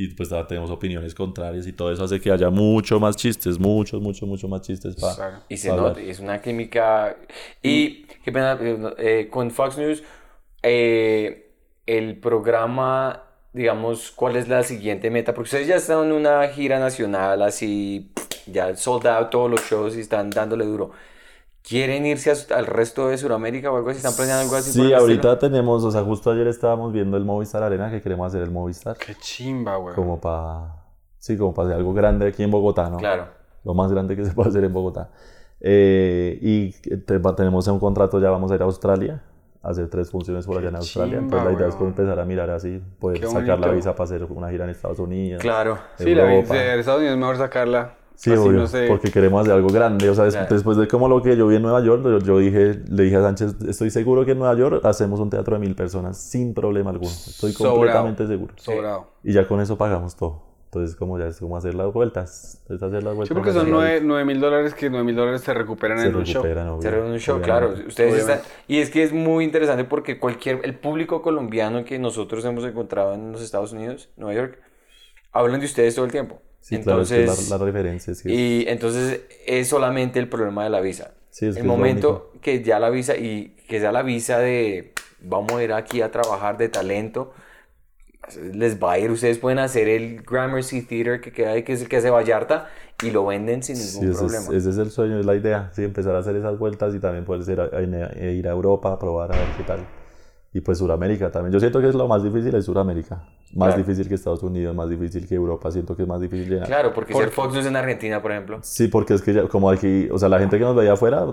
Y pues ahora tenemos opiniones contrarias y todo eso hace que haya mucho más chistes, muchos, muchos, mucho más chistes para... Y se nota, y es una química. Y, qué pena, eh, eh, con Fox News, eh, el programa, digamos, ¿cuál es la siguiente meta? Porque ustedes ya están en una gira nacional, así, ya sold out todos los shows y están dándole duro. ¿Quieren irse a- al resto de Sudamérica o algo así? ¿Están planeando algo así? Sí, ahorita estilo? tenemos, o sea, justo ayer estábamos viendo el Movistar Arena, que queremos hacer el Movistar, Qué chimba, güey. como para, sí, como para hacer algo grande aquí en Bogotá, ¿no? Claro. Lo más grande que se puede hacer en Bogotá. Eh, y te- tenemos un contrato, ya vamos a ir a Australia, a hacer tres funciones por allá en Australia. chimba, Entonces la idea es como empezar a mirar así, poder sacar la visa para hacer una gira en Estados Unidos. Claro. Sí, la Europa. de Estados Unidos es mejor sacarla. Sí, Así obvio, no sé. porque queremos hacer algo grande. O sea, después de como lo que yo vi en Nueva York, yo, yo dije, le dije a Sánchez, estoy seguro que en Nueva York hacemos un teatro de mil personas sin problema alguno. Estoy Sobrado. completamente seguro. Sobrado. Y ya con eso pagamos todo. Entonces, como ya es como hacer las vueltas. Es hacer las vueltas. Sí, porque son hacer las- 9 mil dólares que 9 mil dólares se recuperan se en un show. recuperan, obvio, Hacer un show, obviamente. claro. Ustedes están, y es que es muy interesante porque cualquier, el público colombiano que nosotros hemos encontrado en los Estados Unidos, Nueva York, hablan de ustedes todo el tiempo. Sí, claro, es que entonces, la, la referencia es que y entonces es solamente el problema de la visa. Sí, es que el es momento que ya la visa y que sea la visa de vamos a ir aquí a trabajar de talento, les va a ir. Ustedes pueden hacer el Gramercy Theater que queda ahí, que es el que hace Vallarta, y lo venden sin Sí, ningún es, problema. ese es el sueño, es la idea, sí, empezar a hacer esas vueltas y también poder a- a ir a Europa a probar a ver qué tal. Y pues Sudamérica también. Yo siento que es lo más difícil es Sudamérica. Más Claro. difícil que Estados Unidos, más difícil que Europa. Siento que es más difícil llenar. Claro, porque Por- ser Fox News en Argentina, por ejemplo. Sí, porque es que ya, como aquí, o sea, la gente que nos veía afuera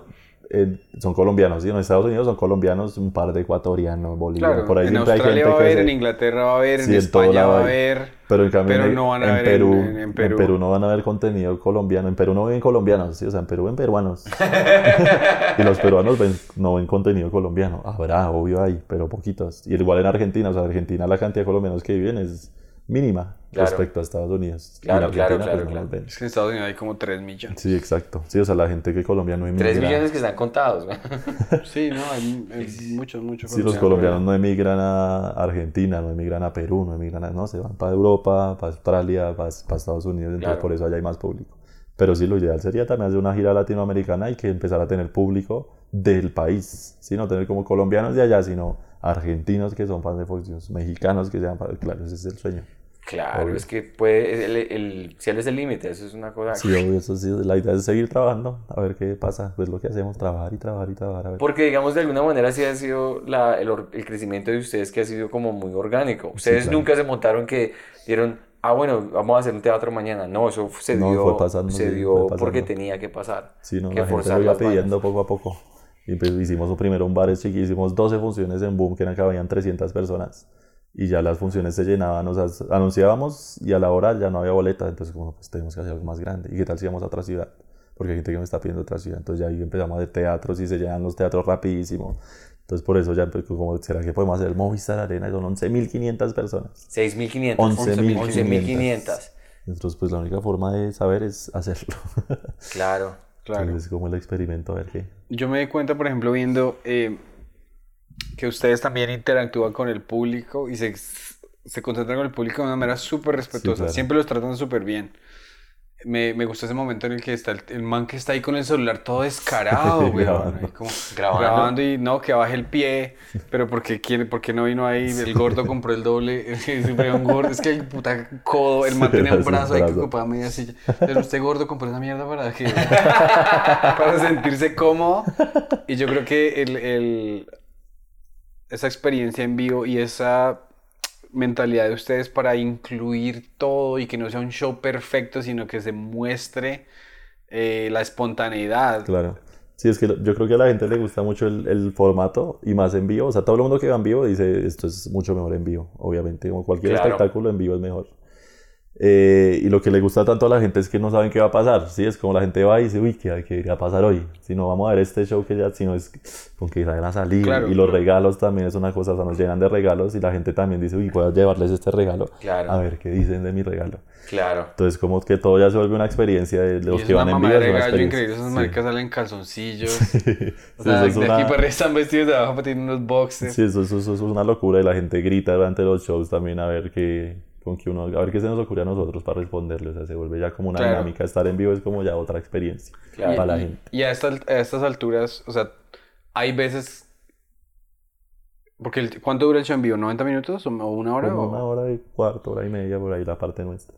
eh, son colombianos, ¿sí? En Estados Unidos son colombianos, un par de ecuatorianos, bolivianos. Claro, por ahí en siempre hay Australia gente va a que haber, se- en Inglaterra va a haber, Sí, en España va a haber. Pero en cambio Pero no van a en ver en- Perú, en- en Perú. no van a ver contenido colombiano. En Perú no ven colombianos, ¿sí? o sea, en Perú ven peruanos. y los peruanos ven- no ven contenido colombiano. Habrá, obvio hay, pero poquitos. Y igual en Argentina, o sea, en Argentina la cantidad de colombianos que viven es mínima Claro. respecto a Estados Unidos. Claro, en claro, claro, pues, no claro. los ven. Es que en Estados Unidos hay como 3 millones. Sí, exacto. Sí, o sea, la gente que colombiano emigra. Tres millones que están contados. Sí, no, hay, hay muchos, muchos. Sí, los colombianos no emigran a Argentina, no emigran a Perú, no emigran a... No, se van para Europa, para Australia, para, para Estados Unidos, entonces Claro. por eso allá hay más público. Pero sí, lo ideal sería también hacer una gira latinoamericana y que empezar a tener público del país. Sí, no tener como colombianos de allá, sino argentinos que son fans de Fox News, mexicanos que sean fans... Claro, ese es el sueño. Claro, Obvio. es que puede, el, el cielo es el límite, eso es una cosa. Sí, obvio, eso sí, la idea es seguir trabajando, a ver qué pasa. Pues lo que hacemos, trabajar y trabajar y trabajar. A ver. Porque, digamos, de alguna manera sí ha sido la, el, el crecimiento de ustedes que ha sido como muy orgánico. Ustedes claro. nunca se montaron que dieron, ah, bueno, vamos a hacer un teatro mañana. No, eso se No, dio, fue pasando, se sí, dio fue porque tenía que pasar. Sí, no, que la gente lo iba pidiendo poco a poco. Y pues hicimos primero un bar chiqui, hicimos 12 funciones en Boom, que eran que habían 300 personas. Y ya las funciones se llenaban, o sea, anunciábamos y a la hora ya no había boleta. Entonces, como, pues tenemos que hacer algo más grande. ¿Y qué tal si íbamos a otra ciudad? Porque hay gente que me está pidiendo otra ciudad. Entonces ya ahí empezamos a hacer teatros y se llenan los teatros rapidísimo. Entonces por eso ya, pues, como, ¿será que podemos hacer el Movistar Arena? Son 11.500 personas. 6.500. 11.500. 11.500. Entonces, pues la única forma de saber es hacerlo. Claro. Claro. Entonces es como el experimento, a ver qué. Yo me di cuenta, por ejemplo, viendo eh, que ustedes también interactúan con el público y se, se concentran con el público de una manera súper respetuosa. claro. Siempre los tratan súper bien. Me, me gustó ese momento en el que está el, el man que está ahí con el celular todo descarado, güey. Grabando. como Grabando. y no, que baje el pie. Pero porque quiere, porque no vino ahí? El gordo compró el doble. Siempre un gordo. Es que el puta codo, el man Sí, tenía un sí, brazo ahí que ocupaba media silla. Pero usted gordo compró esa mierda para que para sentirse cómodo. Y yo creo que el, el- esa experiencia en vivo y esa mentalidad de ustedes para incluir todo y que no sea un show perfecto, sino que se muestre eh, la espontaneidad. Claro. Sí, es que yo creo que a la gente le gusta mucho el, el formato y más en vivo. O sea, todo el mundo que va en vivo dice esto es mucho mejor en vivo, obviamente. Como cualquier Claro. espectáculo en vivo es mejor. Eh, y lo que le gusta tanto a la gente es que no saben qué va a pasar. Sí, es como la gente va y dice, uy, ¿qué, qué irá a pasar hoy? Si no vamos a ver este show que ya, si no es con que irán a salir. Claro. Y los regalos también es una cosa, o sea, nos llenan de regalos y la gente también dice, uy, voy a llevarles este regalo. Claro. A ver qué dicen de mi regalo. Claro. Entonces, como que todo ya se vuelve una experiencia de los que van en vivo. increíble. Esas Sí. maricas salen en calzoncillos. Sí, O sea, eso es de una- aquí para arriba están vestidos de abajo, tienen unos boxers. Sí, eso, eso- eso es una locura y la gente grita durante los shows también a ver qué, con qué uno, a ver qué se nos ocurre a nosotros para responderle. O sea, se vuelve ya como una Claro. dinámica. Estar en vivo es como ya otra experiencia Claro. para la gente. Y a, esta- a estas alturas, o sea, hay veces... Porque el- ¿Cuánto dura el show en vivo? ¿90 minutos o una hora? Como o- una hora y cuarto, hora y media, por ahí la parte nuestra.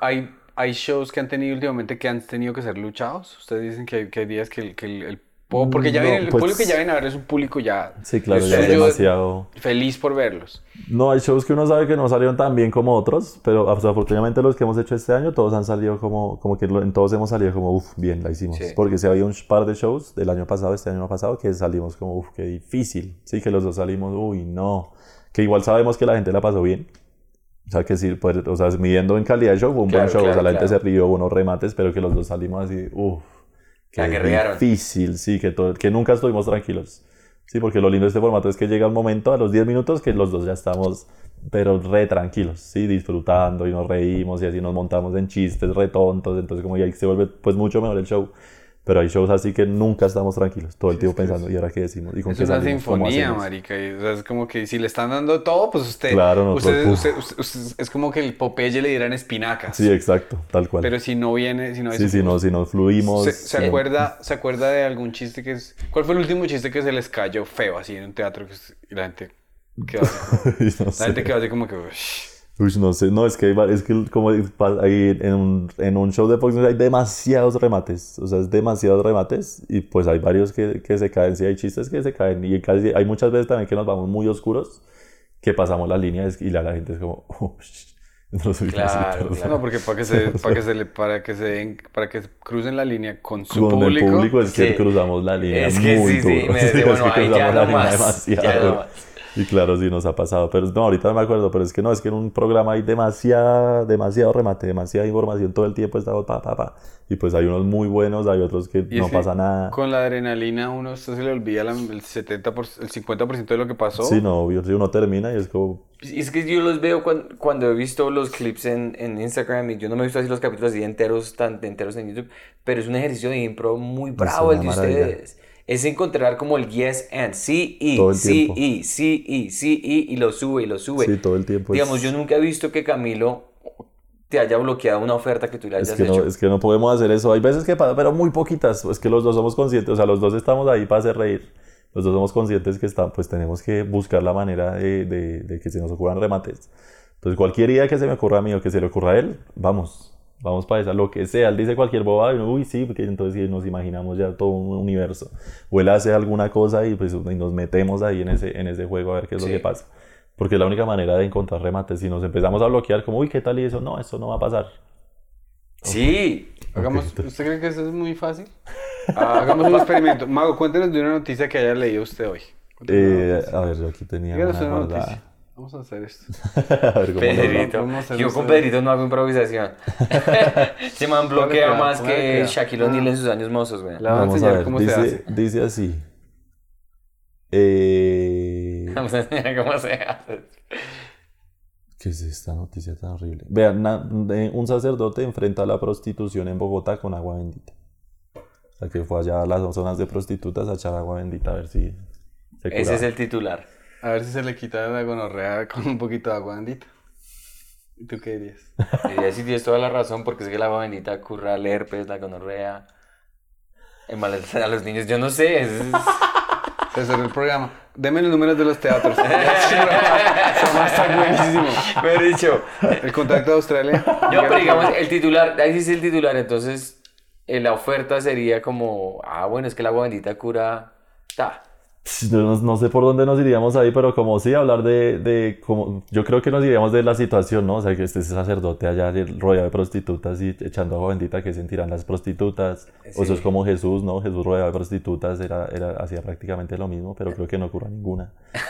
hay, hay shows que han tenido últimamente que han tenido que ser luchados. Ustedes dicen que hay, que hay días que el, que el, el- porque ya No, viene, el pues- público que ya viene a ver es un público ya Sí, claro, ya es demasiado. feliz por verlos. No, hay shows que uno sabe que no salieron tan bien como otros, pero afortunadamente los que hemos hecho este año, todos han salido como, como que en todos hemos salido como, uff, bien, la hicimos. Sí. Porque si había un par de shows del año pasado, este año pasado, que salimos como, uff, qué difícil. Sí, que los dos salimos, uy, no. Que igual sabemos que la gente la pasó bien. O sea, que sí, pues, o sea, midiendo en calidad de show, fue un Claro, buen show. o sea, claro, la gente claro. se rió, buenos remates, pero que los dos salimos así, uff, Qué guerrearon. difícil, sí, que, todo, que nunca estuvimos tranquilos. Sí, porque lo lindo de este formato es que llega un momento a los 10 minutos que los dos ya estamos, pero re tranquilos, sí, disfrutando y nos reímos y así nos montamos en chistes re tontos, entonces como ya se vuelve pues mucho mejor el show. Pero hay shows así que nunca estamos tranquilos, todo el tiempo pensando, ¿y ahora qué decimos? ¿Y con Es qué una sinfonía, marica. y, o sea, es como que si le están dando todo, pues usted... Claro, nosotros, usted, es como que el Popeye le dieran espinacas. Sí, exacto, tal cual. Pero si no viene, si no hay sí, si no, si nos fluimos. ¿Se, acuerda, ¿Se acuerda de algún chiste que es... ¿Cuál fue el último chiste que se les cayó feo así en un teatro? Que la gente quedó así como... no La gente quedó así como que... Uy, no sé, no, es que, hay es que como hay en, un, en un show de Fox News hay demasiados remates, o sea, es demasiados remates y pues hay varios que, que se caen, sí hay chistes que se caen y casi, hay muchas veces también que nos vamos muy oscuros, que pasamos la línea es- y la, la gente es como, "Ush", no soy Claro, claro. No, porque para que se, para que se le, para que se den, para que crucen la línea con su Con público. el público es que Sí. cruzamos la línea Es que muy sí, sí, duro. me Sí, es bueno, que ahí ya la línea más, demasiado ya no duro. más. Y claro, sí nos ha pasado. Pero no, ahorita no me acuerdo, pero es que no, es que en un programa hay demasiada, demasiado remate, demasiada información todo el tiempo, estamos pa, pa, pa. Y pues hay unos muy buenos, hay otros que Y no que pasa nada. Con la adrenalina uno se le olvida la- el 70%, el 50% de lo que pasó. Sí, no, obvio, si uno termina y es como, Es que yo los veo cuando, cuando he visto los clips en, en Instagram y yo no me he visto así los capítulos así enteros, tan enteros en YouTube, pero es un ejercicio de impro muy bravo el de maravilla. ustedes. Es encontrar como el yes and, sí y, Todo el sí tiempo. y, sí y, sí y, y lo sube y lo sube. sí, todo el tiempo. Digamos, es, yo nunca he visto que Camilo te haya bloqueado una oferta que tú le hayas es que, hecho. no, es que no podemos hacer eso. Hay veces que pasa, pero muy poquitas. Es que los dos somos conscientes, o sea, los dos estamos ahí para hacer reír. Los dos somos conscientes que está, pues tenemos que buscar la manera de, de- de que se nos ocurran remates. Entonces, cualquier idea que se me ocurra a mí o que se le ocurra a él, vamos, vamos para esa, lo que sea. Él dice cualquier bobada y uno, uy, sí, porque entonces nos imaginamos ya todo un universo. O él hace alguna cosa y pues y nos metemos ahí en ese, en ese juego a ver qué es Sí. lo que pasa. Porque es la única manera de encontrar remates. Si nos empezamos a bloquear, como, uy, ¿qué tal y eso? No, eso no va a pasar. Sí, Hagamos, ¿Usted cree que eso es muy fácil? Ah, hagamos un experimento. Mago, cuéntenos de una noticia que haya leído usted hoy. Eh, a ver, yo aquí tenía una noticia. Vamos a hacer esto. a ver cómo lo Pedrito. vamos a hacer Yo esto. con Pedrito no hago improvisación. Se me han bloquea más que. Shaquille O'Neal en sus años mozos, güey. La a Vamos a enseñar ver, cómo se dice, hace. dice así. Eh, Vamos a enseñar cómo se hace. ¿Qué es esta noticia tan horrible? Vean, na- de- un sacerdote enfrenta la prostitución en Bogotá con agua bendita. O sea, que fue allá a las zonas de prostitutas a echar agua bendita a ver si se. Ese es el titular. A ver si se le quita la gonorrea con un poquito de agua bendita. ¿Y tú qué dirías? Diría sí tienes toda la razón porque es que la agua bendita curra el herpes, la gonorrea, embarazar a los niños. Yo no sé. es- es- Se cerró el programa. Deme los números de los teatros. Buenísimo. Me he dicho. El contacto de Australia. No, pero digamos, el titular, ahí dice el titular, entonces eh, la oferta sería como, ah, bueno, es que el agua bendita cura, ta. No, no sé por dónde nos iríamos ahí, pero como sí, hablar de, de como, yo creo que nos iríamos de la situación, ¿no? O sea, que este sacerdote allá rodeado de prostitutas y echando agua bendita que sentirán las prostitutas. O eso es como Jesús, ¿no? Jesús rodeado de prostitutas era, era, hacía prácticamente lo mismo, pero creo que no ocurrió ninguna.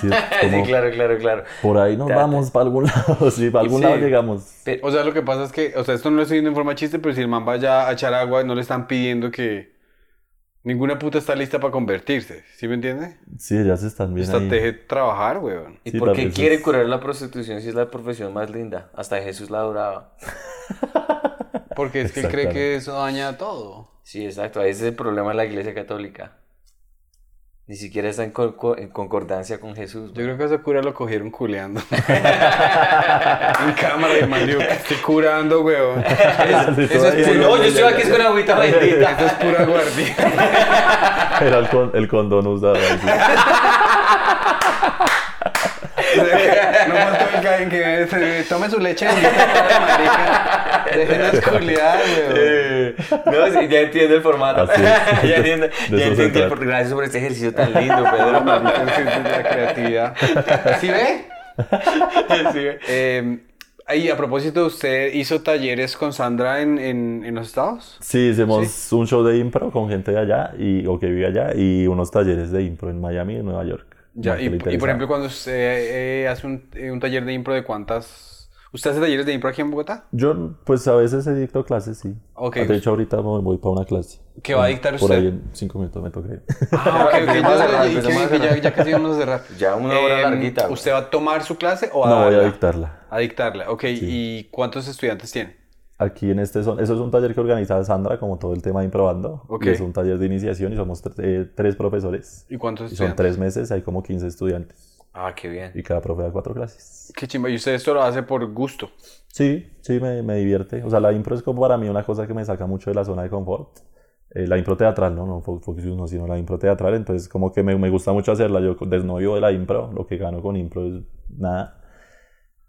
Sí, Sí, como claro, claro, claro. Por ahí nos vamos para algún lado, sí, para algún Sí. lado llegamos. O sea, lo que pasa es que, o sea, esto no lo estoy diciendo en forma chiste, pero si el man vaya a echar agua, no le están pidiendo que ninguna puta está lista para convertirse, ¿sí me entiende? Sí, ellas están bien ahí. Estrategia de trabajar, weón. ¿Y Sí, por qué quiere es- curar la prostitución si es la profesión más linda? Hasta Jesús la adoraba. Porque es que cree que eso daña todo. Sí, exacto. Ese es el problema de la iglesia católica. Ni siquiera está en, co- co- en concordancia con Jesús. Yo creo que a ese cura lo cogieron culeando. en cámara de que estoy curando, weón. Eso es puro- No, yo estoy aquí con agüita Eso bendita. es pura guardia. Era el, con, el condón usado. no faltó el que- en que se tome su leche bendita, marica. Déjenos culiar. Eh, no, sí, ya entiendo el formato. Así es. ya entiendo, De ya trata. por- Gracias por este ejercicio tan lindo, Pedro. La creatividad. ¿Sí ve? Sí. Eh, ahí, a propósito, ¿usted hizo talleres con Sandra en, en, en los estados? Sí, hicimos un show de impro con gente de allá y, o que vive allá y unos talleres de impro en Miami y en Nueva York. Ya, y, por ejemplo, cuando usted eh, hace un, eh, un taller de impro, ¿de cuántas? ¿Usted hace talleres de impro aquí en Bogotá? Yo, pues a veces he dictado clases, sí. De hecho, ahorita me voy para una clase. ¿Qué va a dictar Por usted? ahí en cinco minutos me toca ir. Ah, ok, ok, ya, ya, casi vamos a cerrar. Ya una hora Em, larguita. ¿Usted va a tomar su clase o a No, voy a dictarla. A dictarla, ok. ¿Y cuántos estudiantes tiene? Aquí en este son, eso es un taller que organiza Sandra, como todo el tema de improbando. Ok. Y es un taller de iniciación y somos eh, tres profesores. ¿Y cuántos Y son tres meses, hay como 15 estudiantes. Ah, qué bien. Y cada profe da cuatro clases. Qué chimba. ¿Y usted esto lo hace por gusto? Sí, sí, me, me divierte. O sea, la impro es como para mí una cosa que me saca mucho de la zona de confort. Eh, la impro teatral, ¿no? No Fo- Focus no, sino la impro teatral. Entonces, como que me, me gusta mucho hacerla. Yo desnovio de la impro, lo que gano con impro es nada.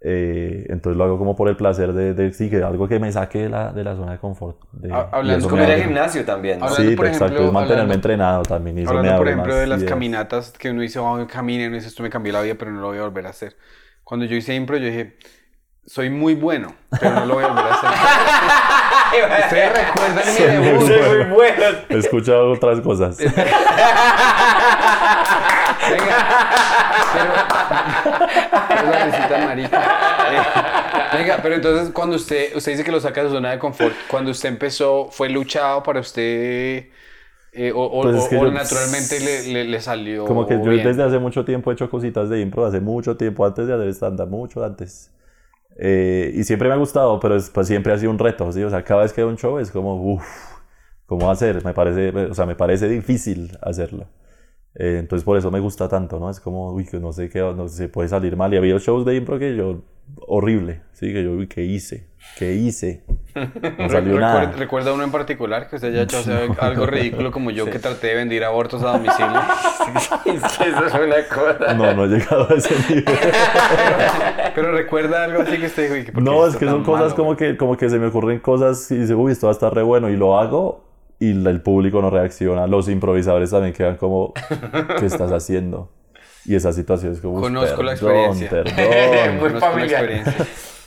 Eh, entonces lo hago como por el placer de, de sí, que algo que me saque de la, de la zona de confort. De, hablando Como me ir al abre. gimnasio también. ¿no? Hablando, Sí, por exacto, ejemplo, es mantenerme hablando- entrenado también. Y eso me Hablando, por abre ejemplo, de las ideas. caminatas que uno dice, oh, camine, uno dice, esto me cambió la vida, pero no lo voy a volver a hacer. Cuando yo hice impro, yo dije, soy muy bueno, pero no lo voy a volver a hacer. Ustedes recuerdan mi debut. Soy muy bueno. He escuchado otras cosas. Venga, pero... Es la risita marica. Venga, pero entonces cuando usted, usted dice que lo saca de su zona de confort, cuando usted empezó, ¿fue luchado para usted eh, o, o- Pues es que o yo- naturalmente le, le- le salió Como que yo bien? desde hace mucho tiempo he hecho cositas de impro, hace mucho tiempo, antes de hacer stand-up, mucho antes. Eh, y siempre me ha gustado, pero es- pues siempre ha sido un reto, ¿sí? O sea, cada vez que hay un show es como, uff, ¿cómo hacer? Me parece, o sea, me parece difícil hacerlo. Eh, entonces por eso me gusta tanto, ¿no? Es como, uy, que no sé qué, no sé, puede salir mal. Y había shows de impro que yo, horrible, ¿sí? Que yo, uy, ¿qué hice? ¿Qué hice? No salió nada. ¿Recuerda uno en particular que usted haya hecho algo ridículo como yo que traté de vender abortos a domicilio? Es que eso es una cosa. No, no he llegado a ese nivel. Pero recuerda algo así que usted dijo, "Uy, ¿por qué No, es que son cosas malo, como güey?" que, como que se me ocurren cosas y dice, uy, esto va a estar re bueno y lo hago y la- el público no reacciona. Los improvisadores también quedan como, ¿qué estás haciendo? Y esa situación es como, "Uy, Conozco la perdón, experiencia. Perdón. Muy la familiar.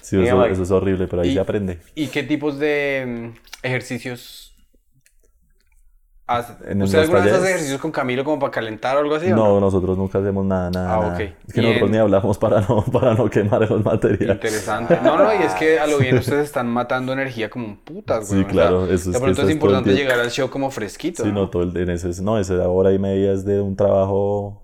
Sí, eso, eso es horrible, pero ahí se aprende. ¿Y qué tipos de mm, ejercicios ¿Usted los alguna vez hace ejercicios con Camilo como para calentar o algo así? o No, nosotros nunca hacemos nada, nada. Ah, nada. ok. Es que nosotros en- ni hablamos para no, para no quemar los materiales. Interesante. No, no, y es que a lo bien ustedes están matando energía como un putas, Sí, güey. claro, eso es De que pronto eso es es todo el importante llegar al show como fresquito. Sí, ¿no? no, todo el, en ese, no, esa hora y media es de un trabajo,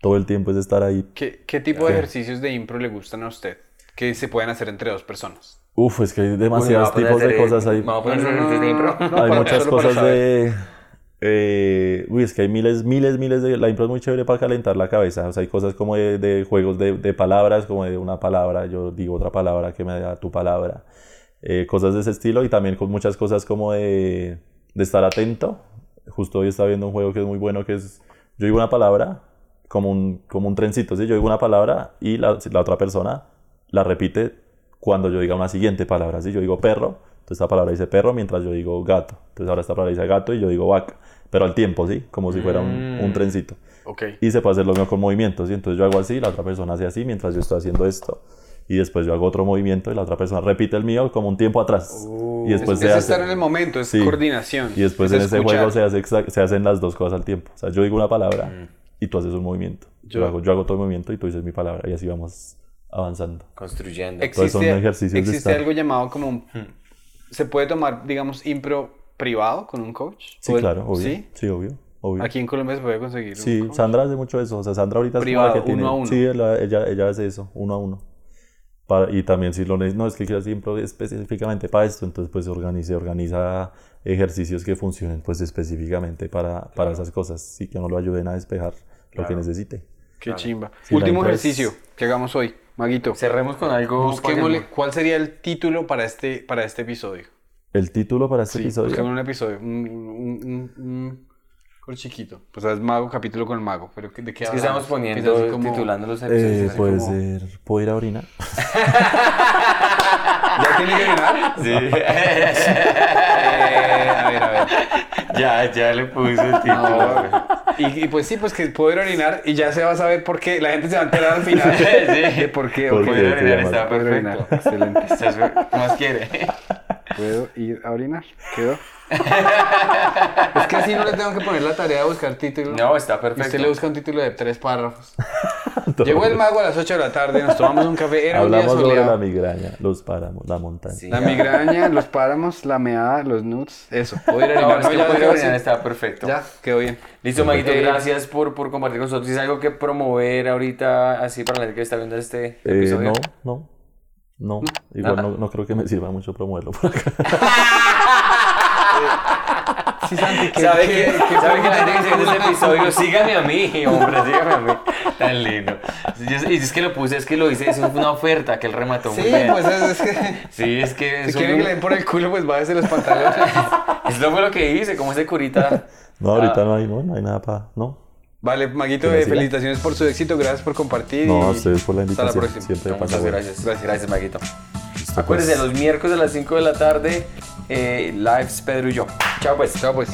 todo el tiempo es de estar ahí ¿Qué, qué tipo de ejercicios de impro le gustan a usted? Que se pueden hacer entre dos personas. Uf, es que hay demasiados tipos de cosas ahí. me va a poner No, no, no, ejercicios de impro. no, no, hay para- muchas cosas saber. de... eh, uy, es que hay miles, miles, miles de... La impro es muy chévere para calentar la cabeza. O sea, hay cosas como de, de juegos de, palabras, como de una palabra, yo digo otra palabra que me da tu palabra. Eh, cosas de ese estilo y también con muchas cosas como de, estar atento. Justo hoy estaba viendo un juego que es muy bueno, que es... Yo digo una palabra como un, como un trencito, ¿sí? Yo digo una palabra y la, otra persona la repite cuando yo diga una siguiente palabra. Si yo digo perro, entonces esta palabra dice perro mientras yo digo gato. Entonces ahora esta palabra dice gato y yo digo vaca. pero al tiempo, ¿sí? Como si fuera un, Mm. un trencito. Ok. Y se puede hacer lo mismo con movimientos, ¿sí? Entonces yo hago así, la otra persona hace así mientras yo estoy haciendo esto. Y después yo hago otro movimiento y la otra persona repite el mío como un tiempo atrás. y después Uh, es se estar hace... en el momento, es Sí. coordinación. Y después es en ese escuchar. juego se, hace exact- se hacen las dos cosas al tiempo. O sea, yo digo una palabra Mm. y tú haces un movimiento. Yo, Yo- hago, yo hago todo el movimiento y tú dices mi palabra y así vamos avanzando. Construyendo. Entonces son Existe, ejercicios de existe estar. algo llamado como... un- ¿Se puede tomar, digamos, impro privado con un coach? Sí, ¿O el- claro, obvio. ¿Sí? Sí, obvio. obvio. Aquí en Colombia se puede conseguir un Sí, coach? Sandra hace mucho eso. O sea, Sandra ahorita Privado, es como la que tiene. uno a uno. Sí, ella, ella, ella hace eso, uno a uno. Para- y también si lo no es que quiero siempre específicamente para esto, entonces pues se organiza, organiza ejercicios que funcionen pues específicamente para, para esas cosas, sí que no lo ayuden a despejar lo que necesite. Qué chimba. Sí, la Último impro es- ejercicio que hagamos hoy. Maguito, Cerremos con algo. busquémosle cuál sería el título para este, para este episodio. El título para este Sí, episodio. busquemos un episodio. Un, un, un, un- un chiquito. Pues es mago, capítulo con el mago. Pero ¿de qué Es que estamos poniendo, como- titulando los Eh, episodios. puede como- ser, ¿puedo ir a orinar? ¿Ya tiene que ganar? Sí. Eh, a ver, a ver. ya, ya le puse el título. Y, y pues sí, pues que puedo ir a orinar y ya se va a saber por qué. La gente se va a enterar al final Sí. de por qué. ¿Por ok. qué? Puede se orinar, está orinar. perfecto. Excelente. Estás- ¿Qué más quiere? Puedo ir a orinar. ¿Quedó? es que así no le tengo que poner la tarea de buscar título. No, está perfecto. Usted le busca un título de tres párrafos. Llegó el mago a las 8 de la tarde, nos tomamos un café. Era un día Hablamos sobre la migraña, los páramos, la montaña. Sí. La migraña, los páramos, la meada, los nuts. Eso. Puedo ir a No, es No, ya, sí. está perfecto. Ya, quedó bien. Listo, Maguito, Eh, gracias por, por compartir con nosotros. ¿Tienes algo que promover ahorita así para la gente que está viendo este Eh, episodio? no, no, no. Igual no, no creo que me sirva mucho promoverlo por acá. Sí, Santi, ¿qué- ¿Sabe qué- que, qué ¿sabe que la gente que sigue pregunta? este episodio? Sígame a mí, hombre, sígame a mí. Tan lindo. Y es que lo puse, es que lo hice, es una oferta que él remató muy Sí, bien. pues es, es que... Sí, es que Si es, quiere un- que le den por el culo, pues bájese los pantalones. eso fue lo que hice, como ese curita. No, ahorita no hay, no, no hay nada para. No. Vale, Maguito, Que eh, felicitaciones por su éxito. Gracias por compartir. No, a y ustedes por la Hasta la invitación. próxima. Siempre Muchas pasa bueno. gracias. Gracias. Gracias, Maguito. Listo, Acuérdense, pues. los miércoles a las 5 de la tarde, eh, lives Pedro y yo. Chao, pues. Chao, pues.